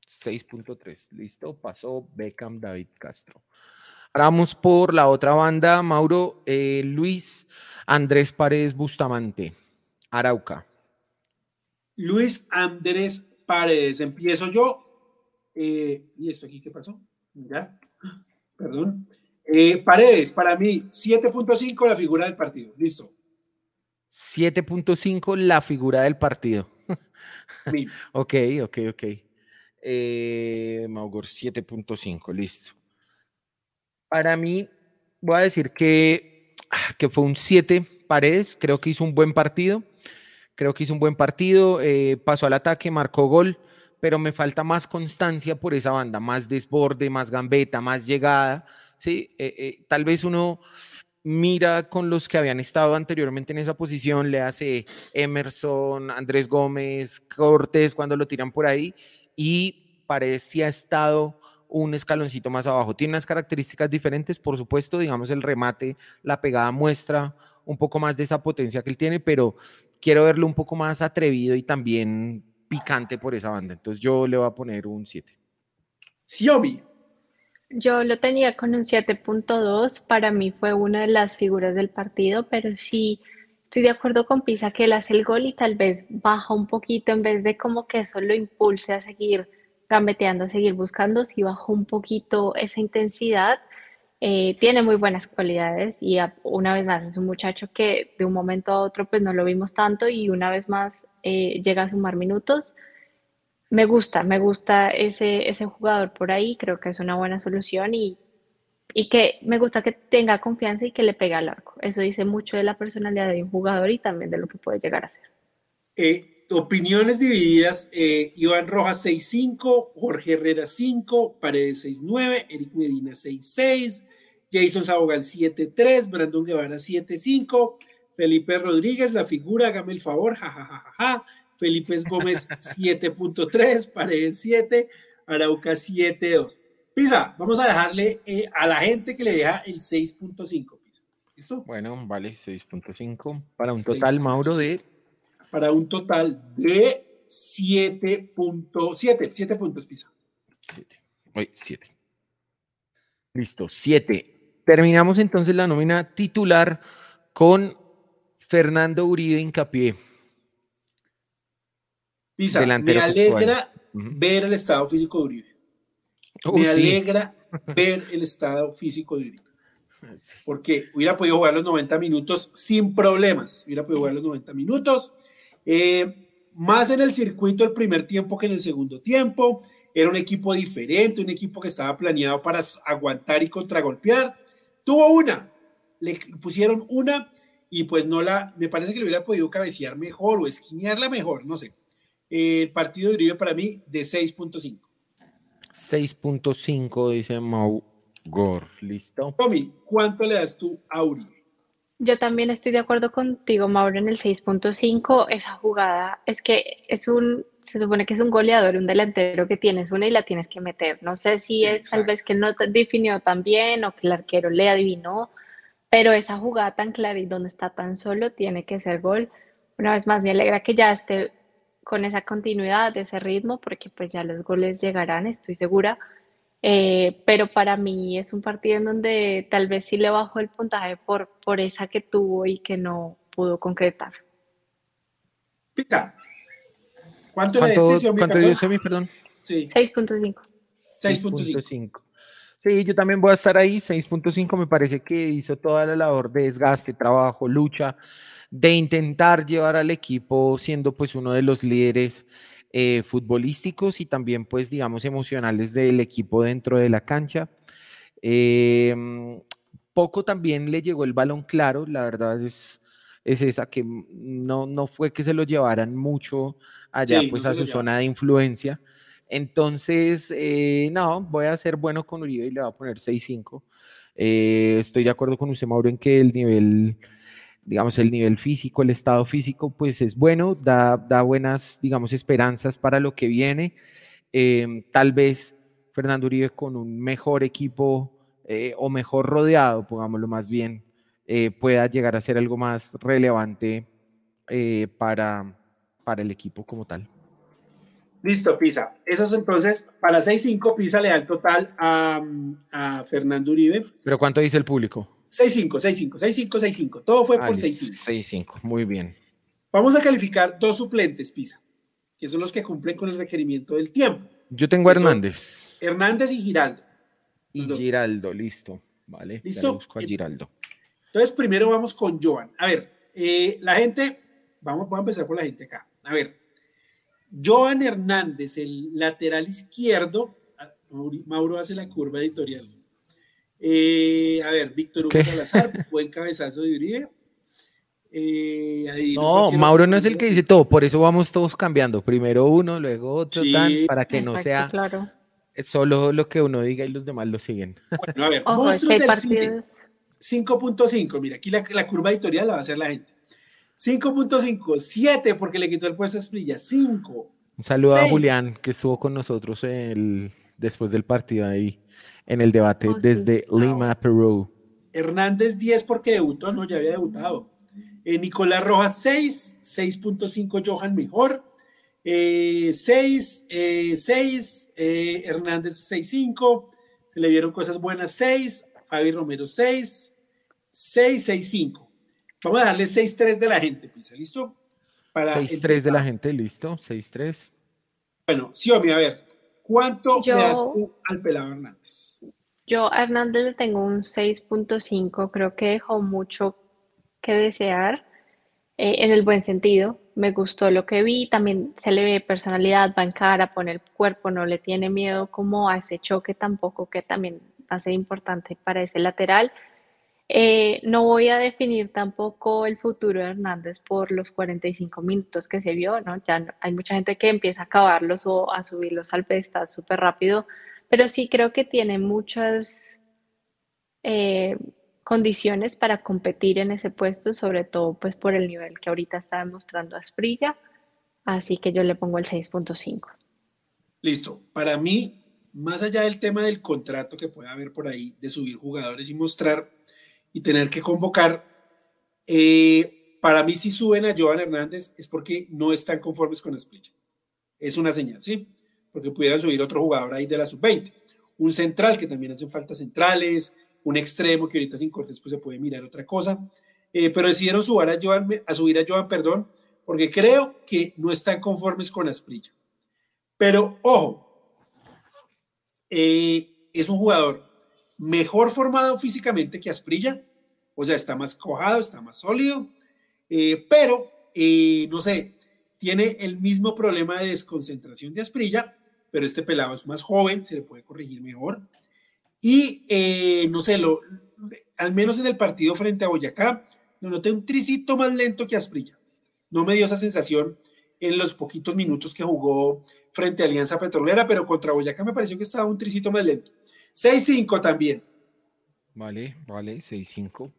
6.3. Listo, pasó Beckham David Castro. Ahora vamos por la otra banda, Mauro eh, Luis Andrés Paredes Bustamante, Arauca. Luis Andrés Paredes, empiezo yo. Eh, ¿Y esto aquí qué pasó? Ya, perdón. Eh, Paredes, para mí, 7.5 la figura del partido. Listo. 7.5 la figura del partido. <laughs> ok, ok, ok. Eh, Maugor 7.5, listo. Para mí, voy a decir que, ah, que fue un 7 Paredes, creo que hizo un buen partido, creo que hizo un buen partido, eh, pasó al ataque, marcó gol, pero me falta más constancia por esa banda, más desborde, más gambeta, más llegada, ¿sí? Eh, eh, tal vez uno mira con los que habían estado anteriormente en esa posición, le hace Emerson, Andrés Gómez, Cortés, cuando lo tiran por ahí, y parece ha estado un escaloncito más abajo. Tiene unas características diferentes, por supuesto, digamos el remate, la pegada muestra un poco más de esa potencia que él tiene, pero quiero verlo un poco más atrevido y también picante por esa banda. Entonces yo le voy a poner un 7. Xiaomi. Yo lo tenía con un 7.2, para mí fue una de las figuras del partido, pero sí Estoy de acuerdo con Pisa que él hace el gol y tal vez baja un poquito en vez de como que eso lo impulse a seguir gambeteando, a seguir buscando, si bajó un poquito esa intensidad. Eh, tiene muy buenas cualidades y una vez más es un muchacho que de un momento a otro pues no lo vimos tanto y una vez más eh, llega a sumar minutos. Me gusta, me gusta ese, ese jugador por ahí, creo que es una buena solución y y que me gusta que tenga confianza y que le pegue al arco. Eso dice mucho de la personalidad de un jugador y también de lo que puede llegar a ser. Eh, opiniones divididas, eh, Iván Rojas 6-5, Jorge Herrera 5, Paredes 6-9, Eric Medina 6-6, Jason Sabogal 7-3, Brandon Guevara 7-5, Felipe Rodríguez, la figura, hágame el favor, jajajaja, Felipe Gómez <laughs> 7.3, Paredes 7, Arauca 7-2. Pisa, vamos a dejarle eh, a la gente que le deja el 6.5. ¿Listo? Bueno, vale, 6.5 para un total, Mauro, de... Para un total de 7.7, 7 puntos, Pisa. 7. Oye, 7. Listo, 7. Terminamos entonces la nómina titular con Fernando Uribe Incapié. Pisa, me alegra ver el estado físico de Uribe. Uh, me alegra <laughs> ver el estado físico de Uribe. Porque hubiera podido jugar los 90 minutos sin problemas. Hubiera podido jugar los 90 minutos. Eh, más en el circuito el primer tiempo que en el segundo tiempo. Era un equipo diferente, un equipo que estaba planeado para aguantar y contragolpear. Tuvo una, le pusieron una y pues no la, me parece que le hubiera podido cabecear mejor o esquinearla mejor, no sé. el partido de Uribe para mí de 6.5. 6.5 dice Mau Gor, ¿listo? Tommy, ¿cuánto le das tú a Uribe? Yo también estoy de acuerdo contigo, Mauro, en el 6.5. Esa jugada es que es un, se supone que es un goleador, un delantero que tienes una y la tienes que meter. No sé si es tal vez que no definió tan bien o que el arquero le adivinó, pero esa jugada tan clara y donde está tan solo tiene que ser gol. Una vez más, me alegra que ya esté con esa continuidad, de ese ritmo, porque pues ya los goles llegarán, estoy segura eh, pero para mí es un partido en donde tal vez sí le bajó el puntaje por, por esa que tuvo y que no pudo concretar. Pita, ¿cuánto, le diste, ¿Cuánto dio Xiaomi, perdón? Sí. 6.5. 6.5. Sí, yo también voy a estar ahí. 6.5 me parece que hizo toda la labor de desgaste, trabajo, lucha, de intentar llevar al equipo siendo pues uno de los líderes eh, futbolísticos y también, pues, digamos, emocionales del equipo dentro de la cancha. Em, poco también le llegó el balón claro, la verdad es, es esa que no, no fue que se lo llevaran mucho allá, pues, a su zona de influencia. Entonces, eh, no, voy a ser bueno con Uribe y le voy a poner 6-5. Eh, estoy de acuerdo con usted, Mauro, en que el nivel digamos, el nivel físico, el estado físico, pues es bueno, da, da buenas, digamos, esperanzas para lo que viene. Em, tal vez Fernando Uribe con un mejor equipo eh, o mejor rodeado, pongámoslo más bien, eh, pueda llegar a ser algo más relevante eh, para, para el equipo como tal. Listo, Pisa. Eso es entonces, para 6-5, Pisa le da el total a, a Fernando Uribe. ¿Pero cuánto dice el público? 6-5, 6-5, 6-5, 6-5. Todo fue por 6-5. 6-5, muy bien. Vamos a calificar dos suplentes, Pisa, que son los que cumplen con el requerimiento del tiempo. Yo tengo a Hernández. Hernández y Giraldo. Y Giraldo, listo. Vale, ¿Listo? busco a Giraldo. Entonces, primero vamos con Joan. A ver, eh, la gente, vamos, vamos a empezar por la gente acá. A ver, Joan Hernández, el lateral izquierdo, ah, Mauro hace la curva editorial. Eh, a ver, Víctor Hugo Salazar, <laughs> buen cabezazo de Uribe. Eh, no, Mauro no es el que dice todo, por eso vamos todos cambiando. Primero uno, luego otro, para que no sea solo lo que uno diga y los demás lo siguen. Bueno, a ver, Ojo, 5.5, mira, aquí la, la, curva editorial la va a hacer la gente. 5.5, 7 porque le quitó el puesto a Esprilla, 5. Un saludo a Julián que estuvo con nosotros el, después del partido ahí en el debate oh, desde Lima, Perú. Hernández 10 porque debutó, no, ya había debutado. Eh, Nicolás Rojas 6, 6.5 Johan mejor. 6, eh, 6, eh, Hernández 6.5, se le vieron cosas buenas 6, Fabi Romero 6, 6, 6.5. Vamos a darle 6.3 de la gente, Pisa, ¿listo? 6.3 de la gente, listo, 6.3. Bueno, Xiaomi, a ver, ¿Cuánto le das tú al pelado Hernández? Yo a Hernández le tengo un 6.5, creo que dejó mucho que desear eh, en el buen sentido. Me gustó lo que vi, también se le ve personalidad, va en cara, pone el cuerpo, no le tiene miedo como a ese choque tampoco, que también va a ser importante para ese lateral. Eh, no voy a definir tampoco el futuro de Hernández por los 45 minutos que se vio, ¿no? Ya hay mucha gente que empieza a acabarlos o a subirlos al pedestal súper rápido, pero sí creo que tiene muchas eh, condiciones para competir en ese puesto, sobre todo pues por el nivel que ahorita está demostrando Asprilla, así que yo le pongo el 6.5. Listo. Para mí, más allá del tema del contrato que pueda haber por ahí, de subir jugadores y mostrar y tener que convocar, eh, para mí si suben a Joan Hernández es porque no están conformes con Asprilla. Es una señal, ¿sí? Porque pudieran subir otro jugador ahí de la sub-20. Un central, que también hacen falta centrales, un extremo que ahorita sin cortes pues se puede mirar otra cosa. Eh, pero decidieron subir a, Joan, a subir a Joan, perdón, porque creo que no están conformes con Asprilla. Pero ojo, eh, es un jugador mejor formado físicamente que Asprilla, o sea, está más cojado, está más sólido, eh, pero no sé, tiene el mismo problema de desconcentración de Asprilla, pero este pelado es más joven, se le puede corregir mejor. Y no sé, lo, al menos en el partido frente a Boyacá, lo noté un tricito más lento que Asprilla. No me dio esa sensación en los poquitos minutos que jugó frente a Alianza Petrolera, pero contra Boyacá me pareció que estaba un tricito más lento. 6-5 también. Vale, vale, 6-5.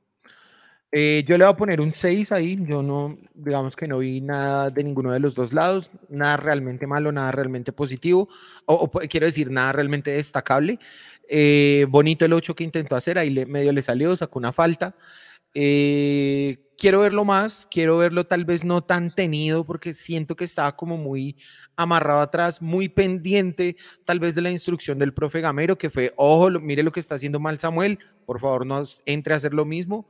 Eh, yo le voy a poner un 6 ahí. Yo no, digamos que no vi nada de ninguno de los dos lados, nada realmente malo, nada realmente positivo, o, quiero decir, nada realmente destacable. Eh, bonito el 8 que intentó hacer, ahí medio le salió, sacó una falta. Eh, quiero verlo más, quiero verlo tal vez no tan tenido porque siento que estaba como muy amarrado atrás, muy pendiente tal vez de la instrucción del profe Gamero que fue, ojo, mire lo que está haciendo mal Samuel, por favor no entre a hacer lo mismo,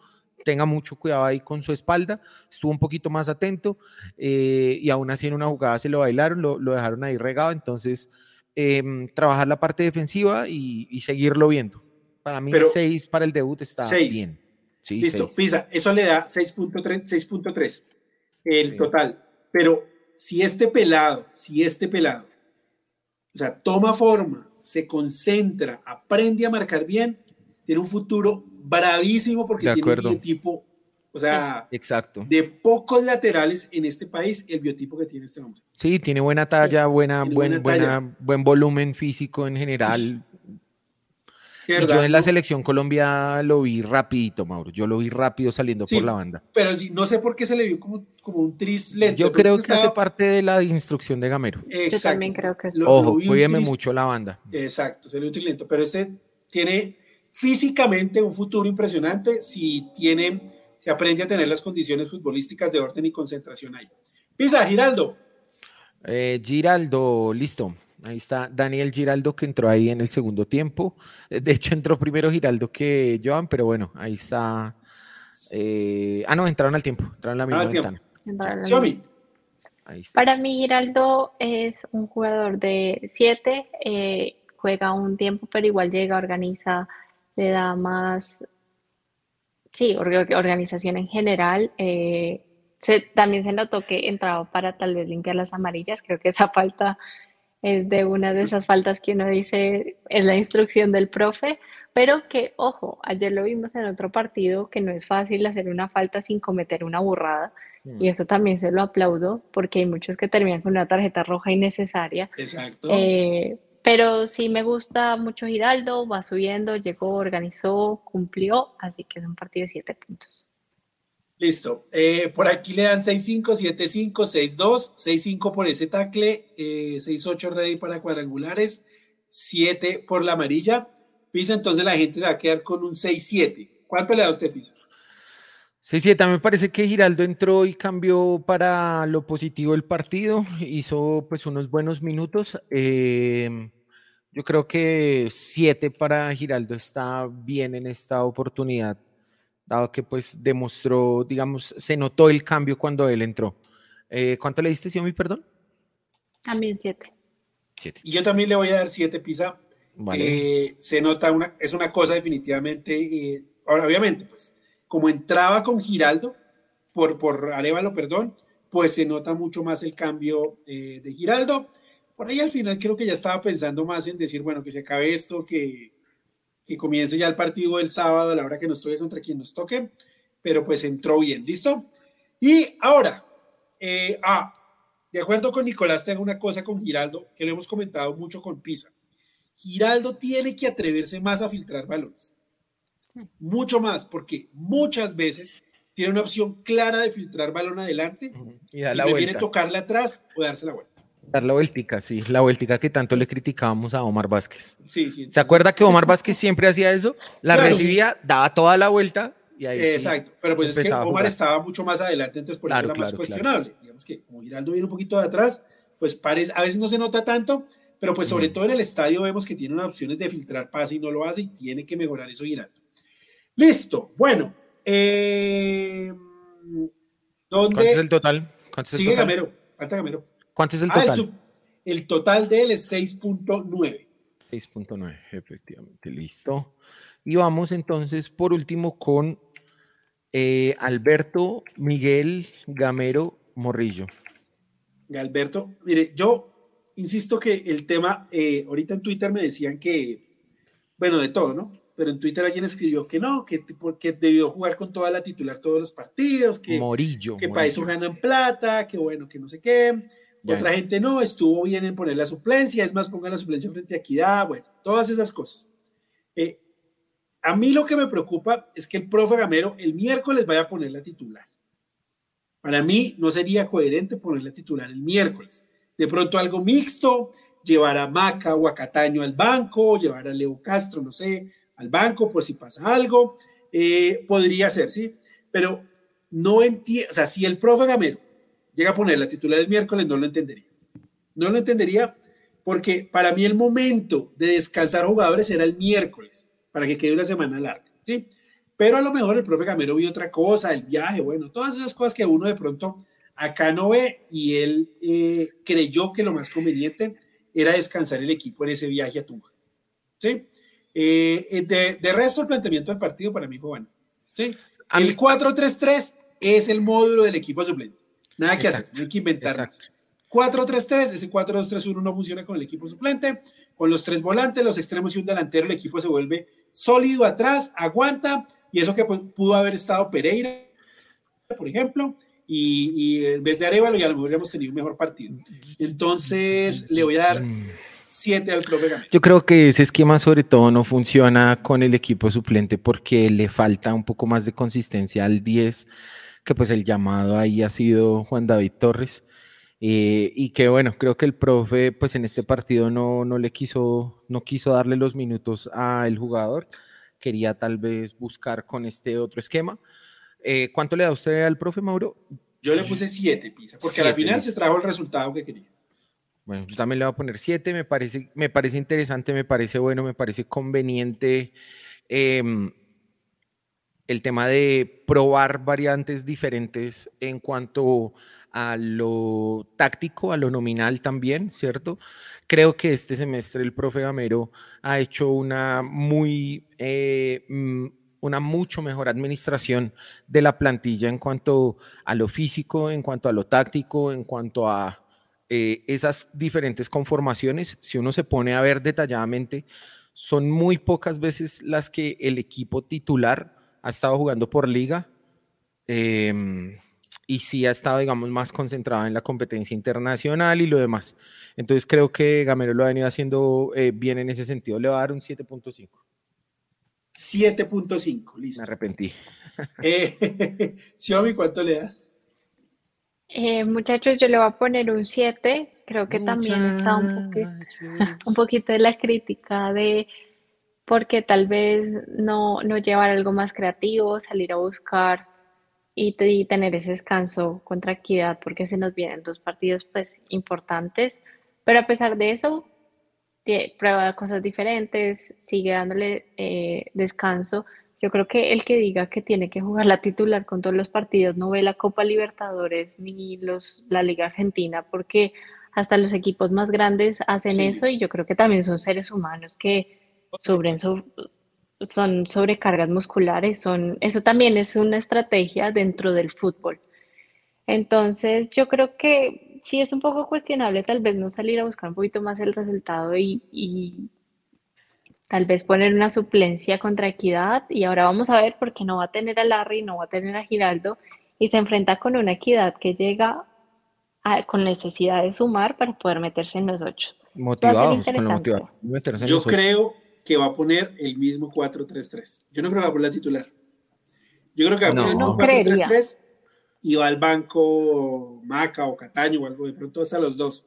tenga mucho cuidado ahí con su espalda, estuvo un poquito más atento eh, y aún así en una jugada se lo bailaron, lo, dejaron ahí regado, entonces em, trabajar la parte defensiva y, seguirlo viendo. Para mí, 6 para el debut está bien. Listo, Pisa, eso le da 6.3 el total. Pero si este pelado, si este pelado, o sea, toma forma, se concentra, aprende a marcar bien, tiene un futuro bravísimo porque tiene un biotipo, o sea, Exacto. de pocos laterales en este país, el biotipo que tiene este hombre. Sí, tiene buena talla, buena, buen, buena, buen volumen físico en general, yo en la selección Colombia lo vi rapidito, Mauro. Yo lo vi rápido saliendo por la banda. Pero sí, no sé por qué se le vio como, como un tris lento. Yo creo que hace parte de la instrucción de Gamero. Yo también creo que sí. Ojo, cuídeme mucho la banda. Exacto, se le vio un tris lento. Pero este tiene físicamente un futuro impresionante si tiene, se aprende a tener las condiciones futbolísticas de orden y concentración ahí. Pisa, Giraldo. Eh, Giraldo, listo. Ahí está Daniel Giraldo que entró ahí en el segundo tiempo. Eh, de hecho, entró primero Giraldo que Joan, pero bueno, ahí está. Eh, ah, no, entraron al tiempo, entraron en la misma ventana. Para mí, Giraldo es un jugador de 7, eh, juega un tiempo, pero igual llega, organiza, le da más, sí, organización en general. también se notó que entraba para tal vez limpiar las amarillas, creo que esa falta es de una de esas faltas que uno dice es la instrucción del profe, pero que, ojo, ayer lo vimos en otro partido que no es fácil hacer una falta sin cometer una burrada. Mm. Y eso también se lo aplaudo porque hay muchos que terminan con una tarjeta roja innecesaria. Exacto. Eh, pero sí me gusta mucho Giraldo, va subiendo, llegó, organizó, cumplió, así que es un partido de siete puntos. Listo. Eh, por aquí le dan 6-5, 7-5, 6-2, 6-5 por ese tackle, eh, 6-8 ready para cuadrangulares, 7 por la amarilla. Pisa, entonces la gente se va a quedar con un 6-7. ¿Cuánto le da usted, Pisa? 6-7, me parece que Giraldo entró y cambió para lo positivo el partido, hizo pues unos buenos minutos. Eh, yo creo que 7 para Giraldo está bien en esta oportunidad dado que pues demostró, digamos, se notó el cambio cuando él entró. Eh, ¿Cuánto le diste, mi perdón? También siete. Siete. Y yo también le voy a dar siete, Pisa. Eh, se nota una, es una cosa definitivamente, eh, obviamente, pues, como entraba con Giraldo, por, por Arevalo, perdón, pues se nota mucho más el cambio de Giraldo. Por ahí al final creo que ya estaba pensando más en decir, bueno, que se acabe esto, que, que comience ya el partido el sábado a la hora que nos toque contra quien nos toque, pero pues entró bien, ¿listo? Y ahora, eh, ah, de acuerdo con Nicolás, tengo una cosa con Giraldo que lo hemos comentado mucho con Pisa. Giraldo tiene que atreverse más a filtrar balones. Mucho más, porque muchas veces tiene una opción clara de filtrar balón adelante y, prefiere tocarle atrás o darse la vuelta. Dar la vueltica, sí, la vueltica que tanto le criticábamos a Omar Vázquez. Sí, sí. ¿Se acuerda que Omar Vázquez siempre hacía eso? La recibía, daba toda la vuelta y ahí Exacto, pero pues es que Omar estaba mucho más adelante, entonces por eso era más cuestionable. Digamos que como Giraldo viene un poquito de atrás, pues parece, a veces no se nota tanto, pero pues sobre todo en el estadio vemos que tiene unas opciones de filtrar pase y no lo hace y tiene que mejorar eso Giraldo. Listo, bueno. Eh, ¿dónde? ¿Cuánto es el total? Sigue Gamero, falta Gamero. ¿Cuánto es el ah, total? el, total de él es 6.9. 6.9, efectivamente, listo. Y vamos entonces por último con eh, Alberto Miguel Gamero Morrillo. Alberto, mire, yo insisto que el tema, eh, ahorita en Twitter me decían que, bueno, de todo, ¿no? Pero en Twitter alguien escribió que no, que, porque debió jugar con toda la titular todos los partidos, que, Morillo, que para eso ganan plata, que bueno, que no sé qué. Otra gente no, estuvo bien en poner la suplencia, es más, pongan la suplencia frente a Equidad, bueno, todas esas cosas. Eh, a mí lo que me preocupa es que el profe Gamero el miércoles vaya a poner la titular. Para mí no sería coherente poner la titular el miércoles. De pronto algo mixto, llevar a Maca o a Cataño al banco, llevar a Leo Castro, no sé, al banco por si pasa algo. Eh, podría ser, ¿sí? Pero no entiendo, o sea, si el profe Gamero llega a poner la titular el miércoles, no lo entendería. No lo entendería porque para mí el momento de descansar jugadores era el miércoles, para que quede una semana larga, ¿sí? Pero a lo mejor el profe Gamero vio otra cosa, el viaje, bueno, todas esas cosas que uno de pronto acá no ve y él eh, creyó que lo más conveniente era descansar el equipo en ese viaje a Tunja, ¿sí? Eh, eh, de, de, resto, el planteamiento del partido para mí fue bueno, ¿sí? El 4-3-3 es el módulo del equipo suplente. Nada que hacer, no hay que inventar. 4-3-3, ese 4-2-3-1 no funciona con el equipo suplente. Con los tres volantes, los extremos y un delantero, el equipo se vuelve sólido atrás, aguanta. Y eso que pudo haber estado Pereira, por ejemplo, y, en vez de Arevalo ya lo hubiéramos tenido un mejor partido. Entonces, le voy a dar 7 al profe Yo creo que ese esquema sobre todo no funciona con el equipo suplente porque le falta un poco más de consistencia al 10 que pues el llamado ahí ha sido Juan David Torres. Eh, y que bueno, creo que el profe pues en este partido no, no le quiso, no quiso darle los minutos al jugador, quería tal vez buscar con este otro esquema. Eh, ¿Cuánto le da usted al profe Mauro? Yo le puse siete, Pisa, porque a la final se trajo el resultado que quería. Bueno, yo también le voy a poner siete, me parece, me parece interesante, me parece bueno, me parece conveniente. Eh, el tema de probar variantes diferentes en cuanto a lo táctico, a lo nominal también, ¿cierto? Creo que este semestre el profe Gamero ha hecho una muy, eh, mm, una mucho mejor administración de la plantilla en cuanto a lo físico, en cuanto a lo táctico, en cuanto a eh, esas diferentes conformaciones. Si uno se pone a ver detalladamente, son muy pocas veces las que el equipo titular ha estado jugando por liga em, y sí ha estado, digamos, más concentrado en la competencia internacional y lo demás. Entonces creo que Gamero lo ha venido haciendo eh, bien en ese sentido. Le va a dar un 7.5. 7.5, listo. Me arrepentí. <laughs> Eh, <laughs> Xiaomi, ¿cuánto le das? Eh, muchachos, yo le voy a poner un 7. Creo que también está un, <laughs> un poquito de la crítica de porque tal vez no, no llevar algo más creativo, salir a buscar y, tener ese descanso con tranquilidad, porque se nos vienen dos partidos pues importantes, pero a pesar de eso, prueba cosas diferentes, sigue dándole eh, descanso. Yo creo que el que diga que tiene que jugar la titular con todos los partidos no ve la Copa Libertadores ni los, la Liga Argentina, porque hasta los equipos más grandes hacen eso y yo creo que también son seres humanos que sobre, son sobrecargas musculares, son, eso también es una estrategia dentro del fútbol. Entonces, yo creo que sí es un poco cuestionable tal vez no salir a buscar un poquito más el resultado y, tal vez poner una suplencia contra Equidad y ahora vamos a ver por qué no va a tener a Larry, no va a tener a Giraldo y se enfrenta con una Equidad que llega con necesidad de sumar para poder meterse en los ocho. Motivados, Yo creo que va a poner el mismo 4-3-3. Yo no creo que va a poner la titular. Yo creo que va a poner el 4-3-3 y va al banco Maca o Cataño o algo, de pronto hasta los dos.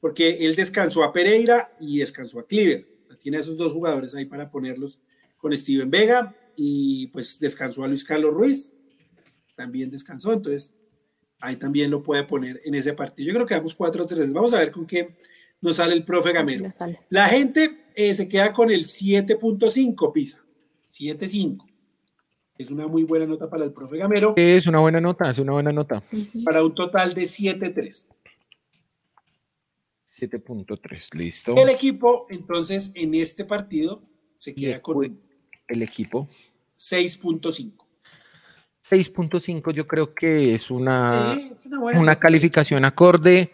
porque él descansó a Pereira y descansó a Cleaver. Tiene a esos dos jugadores ahí para ponerlos con Steven Vega y pues descansó a Luis Carlos Ruiz, también descansó, entonces ahí también lo puede poner en ese partido. Yo creo que damos 4 a 3. Vamos a ver con qué nos sale el profe Gamero. La gente eh, se queda con el 7.5 Pisa, 7.5. Es una muy buena nota para el profe Gamero. Es una buena nota, es una buena nota. Para un total de 7.3. 7.3, listo. El equipo, entonces, en este partido se queda con el equipo 6.5. 6.5 yo creo que es una, una, una calificación acorde.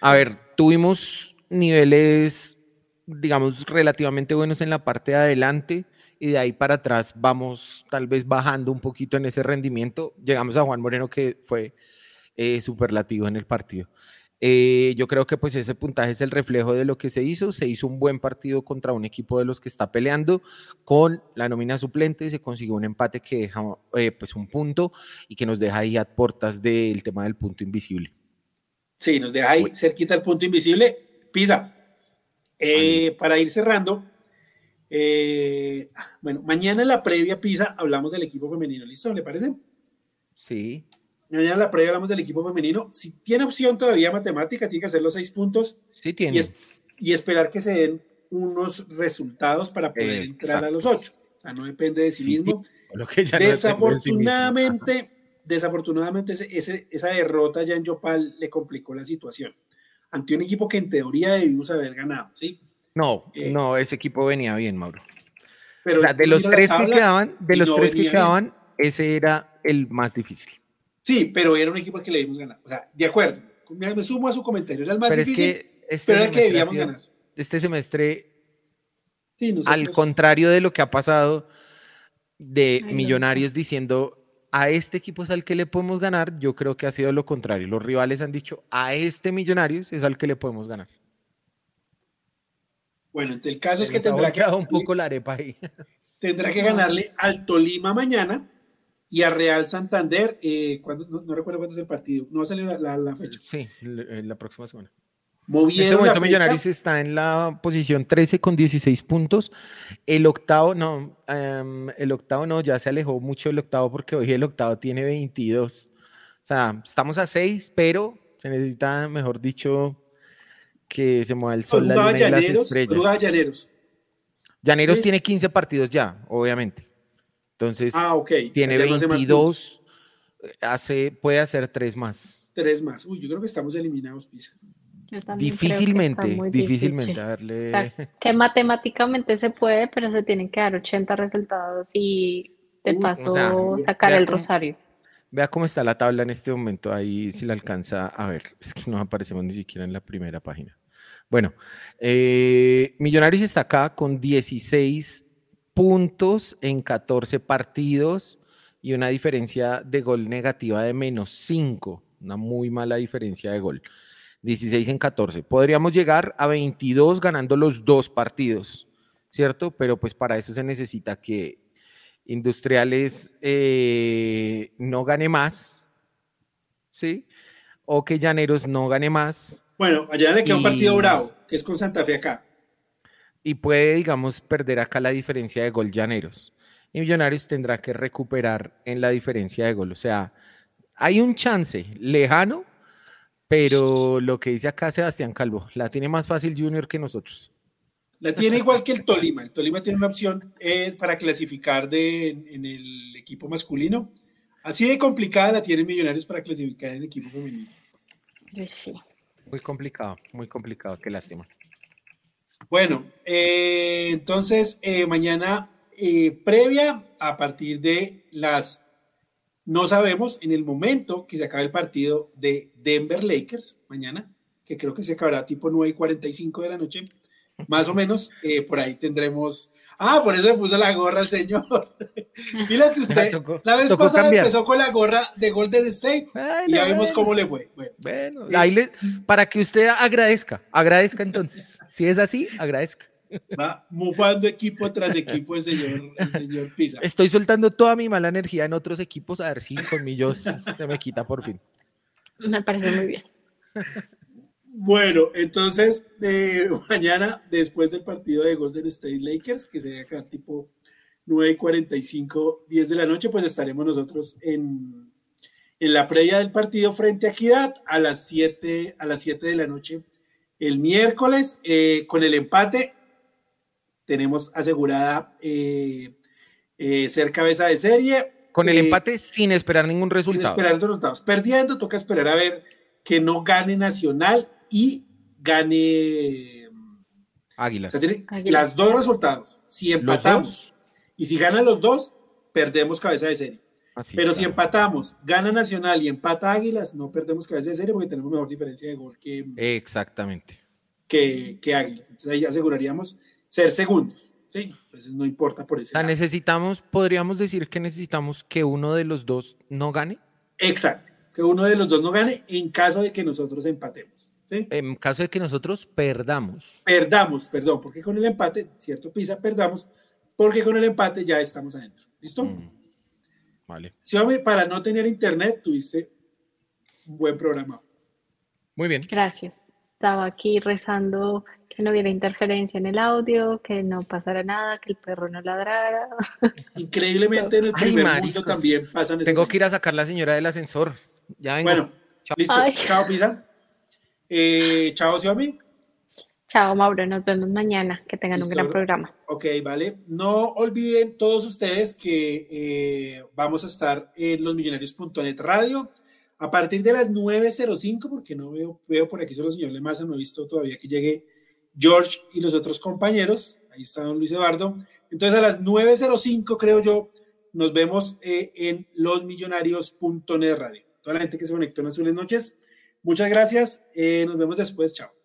A ver, tuvimos niveles, digamos, relativamente buenos en la parte de adelante y de ahí para atrás vamos tal vez bajando un poquito en ese rendimiento. Llegamos a Juan Moreno que fue eh, superlativo en el partido. Eh, yo creo que pues ese puntaje es el reflejo de lo que se hizo. Se hizo un buen partido contra un equipo de los que está peleando con la nómina suplente y se consiguió un empate que deja eh, pues un punto y que nos deja ahí a puertas del tema del punto invisible. Sí, nos deja ahí cerquita el punto invisible. Pisa, eh, para ir cerrando, bueno, mañana en la previa Pisa hablamos del equipo femenino, ¿listo? ¿Le parece? Sí. Mañana la previa hablamos del equipo femenino. Si tiene opción todavía matemática, tiene que hacer los seis puntos. Sí, tiene. Y, esperar que se den unos resultados para poder entrar a los ocho. O sea, no depende de sí, mismo. desafortunadamente, desafortunadamente ese, esa derrota ya en Yopal le complicó la situación. Ante un equipo que en teoría debimos haber ganado, ¿sí? No, eh, no, ese equipo venía bien, Mauro. Pero o sea, de los tres que quedaban, de los tres que quedaban, ese era el más difícil. Sí, pero era un equipo que le debimos ganar. O sea, de acuerdo. Me sumo a su comentario. Era el más difícil, este pero era que debíamos ganar. Este semestre, al contrario de lo que ha pasado de Millonarios diciendo a este equipo es al que le podemos ganar, yo creo que ha sido lo contrario. Los rivales han dicho a este Millonarios es al que le podemos ganar. Bueno, el caso es que tendrá que. un poco la arepa ahí. <laughs> Tendrá que <laughs> ganarle al Tolima mañana y a Real Santander, eh, cuando, no, recuerdo cuándo es el partido, no va a salir la, fecha. Sí, eh, la próxima semana. Movieron en este momento Millonarios está en la posición 13 con 16 puntos. El octavo, no, em, el octavo no, ya se alejó mucho el octavo porque hoy el octavo tiene 22. O sea, estamos a 6, pero se necesita, mejor dicho, que se mueva el sol, la luna y las estrellas. Llaneros. Llaneros tiene 15 partidos ya, obviamente. Entonces, ah, tiene 22, hace, puede hacer tres más. Tres más. Uy, yo creo que estamos eliminados, Pisa. Difícilmente, difícilmente. Darle... <laughs> que matemáticamente se puede, pero se tienen que dar 80 resultados y de paso sacar el rosario. Vea cómo está la tabla en este momento, ahí si la alcanza a ver. Es que no aparecemos ni siquiera en la primera página. Bueno, eh, Millonarios está acá con 16 puntos en 14 partidos y una diferencia de gol negativa de menos 5, una muy mala diferencia de gol. 16 en 14. Podríamos llegar a 22 ganando los dos partidos, ¿cierto? Pero pues para eso se necesita que Industriales eh, no gane más, ¿sí? O que Llaneros no gane más. Bueno, allá le queda un partido bravo, que es con Santa Fe acá y puede, digamos, perder acá la diferencia de gol Llaneros. Y Millonarios tendrá que recuperar en la diferencia de gol. O sea, hay un chance lejano, pero lo que dice acá Sebastián Calvo, la tiene más fácil Junior que nosotros. La tiene igual que el Tolima. El Tolima tiene una opción eh, para clasificar de, en, el equipo masculino. Así de complicada la tienen Millonarios para clasificar en el equipo femenino. Muy complicado, muy complicado, qué lástima. Bueno, eh, entonces eh, mañana eh, previa a partir de las, no sabemos, en el momento que se acabe el partido de Denver Lakers, mañana, que creo que se acabará tipo 9 y 45 de la noche, más o menos, por ahí tendremos Ah, por eso le puso la gorra al señor. <laughs> Miras que usted la vez pasada empezó con la gorra de Golden State y ya vimos cómo le fue. Bueno, ahí le, para que usted agradezca, agradezca entonces. Si es así, agradezca. Va mufando equipo tras equipo el señor, el señor Pisa. Estoy soltando toda mi mala energía en otros equipos a ver si con millos se me quita por fin. Me parece muy bien. Bueno, entonces eh, mañana, después del partido de Golden State Lakers, que sería acá tipo 9 y 45, 10 de la noche, pues estaremos nosotros en, en la previa del partido frente a Equidad a las 7, a las 7 de la noche el miércoles. Eh, con el empate, tenemos asegurada eh, ser cabeza de serie. Con el empate sin esperar ningún resultado. Sin esperar resultados. Perdiendo, toca esperar a ver que no gane Nacional y gane Águilas. Las dos resultados. Si empatamos y si ganan los dos, perdemos cabeza de serie. Pero si empatamos, gana Nacional y empata Águilas, no perdemos cabeza de serie porque tenemos mejor diferencia de gol que, Exactamente. que, que Águilas. Entonces ahí aseguraríamos ser segundos. Sí, entonces no importa por eso. O sea, necesitamos, podríamos decir que necesitamos que uno de los dos no gane. Exacto, que uno de los dos no gane en caso de que nosotros empatemos. En caso de que nosotros perdamos. Perdamos, perdón, porque con el empate, cierto Pisa, perdamos, porque con el empate ya estamos adentro. ¿Listo? Mm, vale. hombre, para no tener internet, tuviste un buen programa. Muy bien. Gracias. Estaba aquí rezando que no hubiera interferencia en el audio, que no pasara nada, que el perro no ladrara. <laughs> Increíblemente en el primer mundo también pasan Tengo que ir a sacar la señora del ascensor. Ya vengo. Bueno, listo. Chao, Pisa. Eh, chao, Xiaomi. Chao, Mauro. Nos vemos mañana. Que tengan un gran programa. Ok, vale. No olviden todos ustedes que eh, vamos a estar en losmillonarios.net radio a partir de las 9.05, porque no veo, veo por aquí solo señor Lemasa, no he visto todavía que llegue George y los otros compañeros. Ahí está don Luis Eduardo. Entonces a las 9.05, creo yo, nos vemos eh, en losmillonarios.net radio. Toda la gente que se conectó en las noches. Muchas gracias. Eh, nos vemos después. Chao.